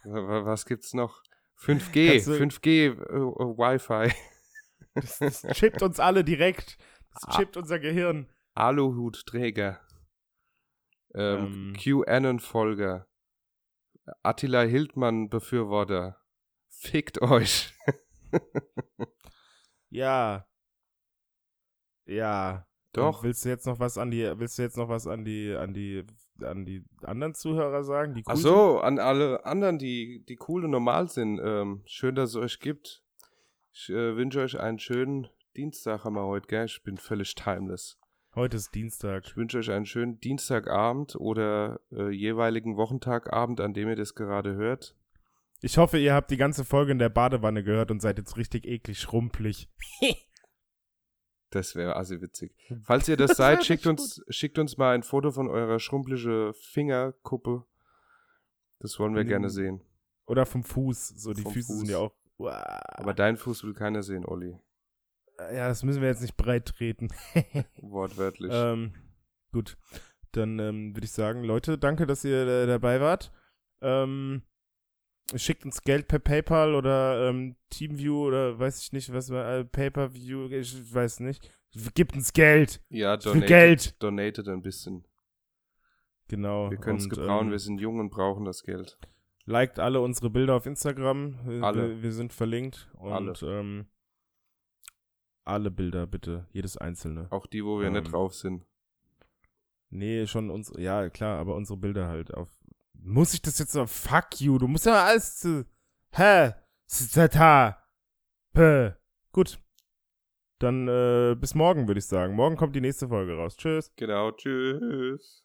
wa- wa- was gibt's noch? 5G, Kannst du- 5G äh, äh, Wi-Fi, Das, das chippt uns alle direkt. Das Ah. chippt unser Gehirn. Aluhutträger, ähm, Ähm. QAnon-Folger, Attila Hildmann-Befürworter. Fickt euch. Ja. Ja. Doch. Und willst du jetzt noch was an die, willst du jetzt noch was an die, an die, an die anderen Zuhörer sagen? Die Ach so, an alle anderen, die, die cool und normal sind. Ähm, schön, dass es euch gibt. Ich äh, wünsche euch einen schönen Dienstag haben wir heute, gell? Ich bin völlig timeless. Heute ist Dienstag. Ich wünsche euch einen schönen Dienstagabend oder äh, jeweiligen Wochentagabend, an dem ihr das gerade hört. Ich hoffe, ihr habt die ganze Folge in der Badewanne gehört und seid jetzt richtig eklig schrumpelig. Das wäre assi witzig. Falls ihr das, seid, schickt uns, schickt uns mal ein Foto von eurer schrumplige Fingerkuppe. Das wollen wir Mhm. gerne sehen. Oder vom Fuß. So, die Vom Füße Fuß. sind ja auch. Aber deinen Fuß will keiner sehen, Olli. ja, das müssen wir jetzt nicht breit treten. Wortwörtlich. ähm, gut. Dann ähm, würde ich sagen, Leute, danke, dass ihr äh, dabei wart. Ähm, schickt uns Geld per PayPal oder ähm, Teamview oder weiß ich nicht, was wir, äh, Pay-Per-View, ich weiß nicht. Gibt uns Geld. ja, donated, Geld. donated ein bisschen. Genau. Wir können es gebrauchen, ähm, wir sind jung und brauchen das Geld. Liked alle unsere Bilder auf Instagram. Wir- Alle. Wir, sind verlinkt. Und Alle. Ähm, alle Bilder, bitte. Jedes einzelne. Auch die, wo wir ähm, nicht drauf sind. Nee, schon unsere. Ja, klar, aber unsere Bilder halt auf. Muss ich das jetzt so? Fuck you, du musst ja alles zu. Hä? Stata. P. Gut. Dann äh, bis morgen, würde ich sagen. Morgen kommt die nächste Folge raus. Tschüss. Genau, tschüss.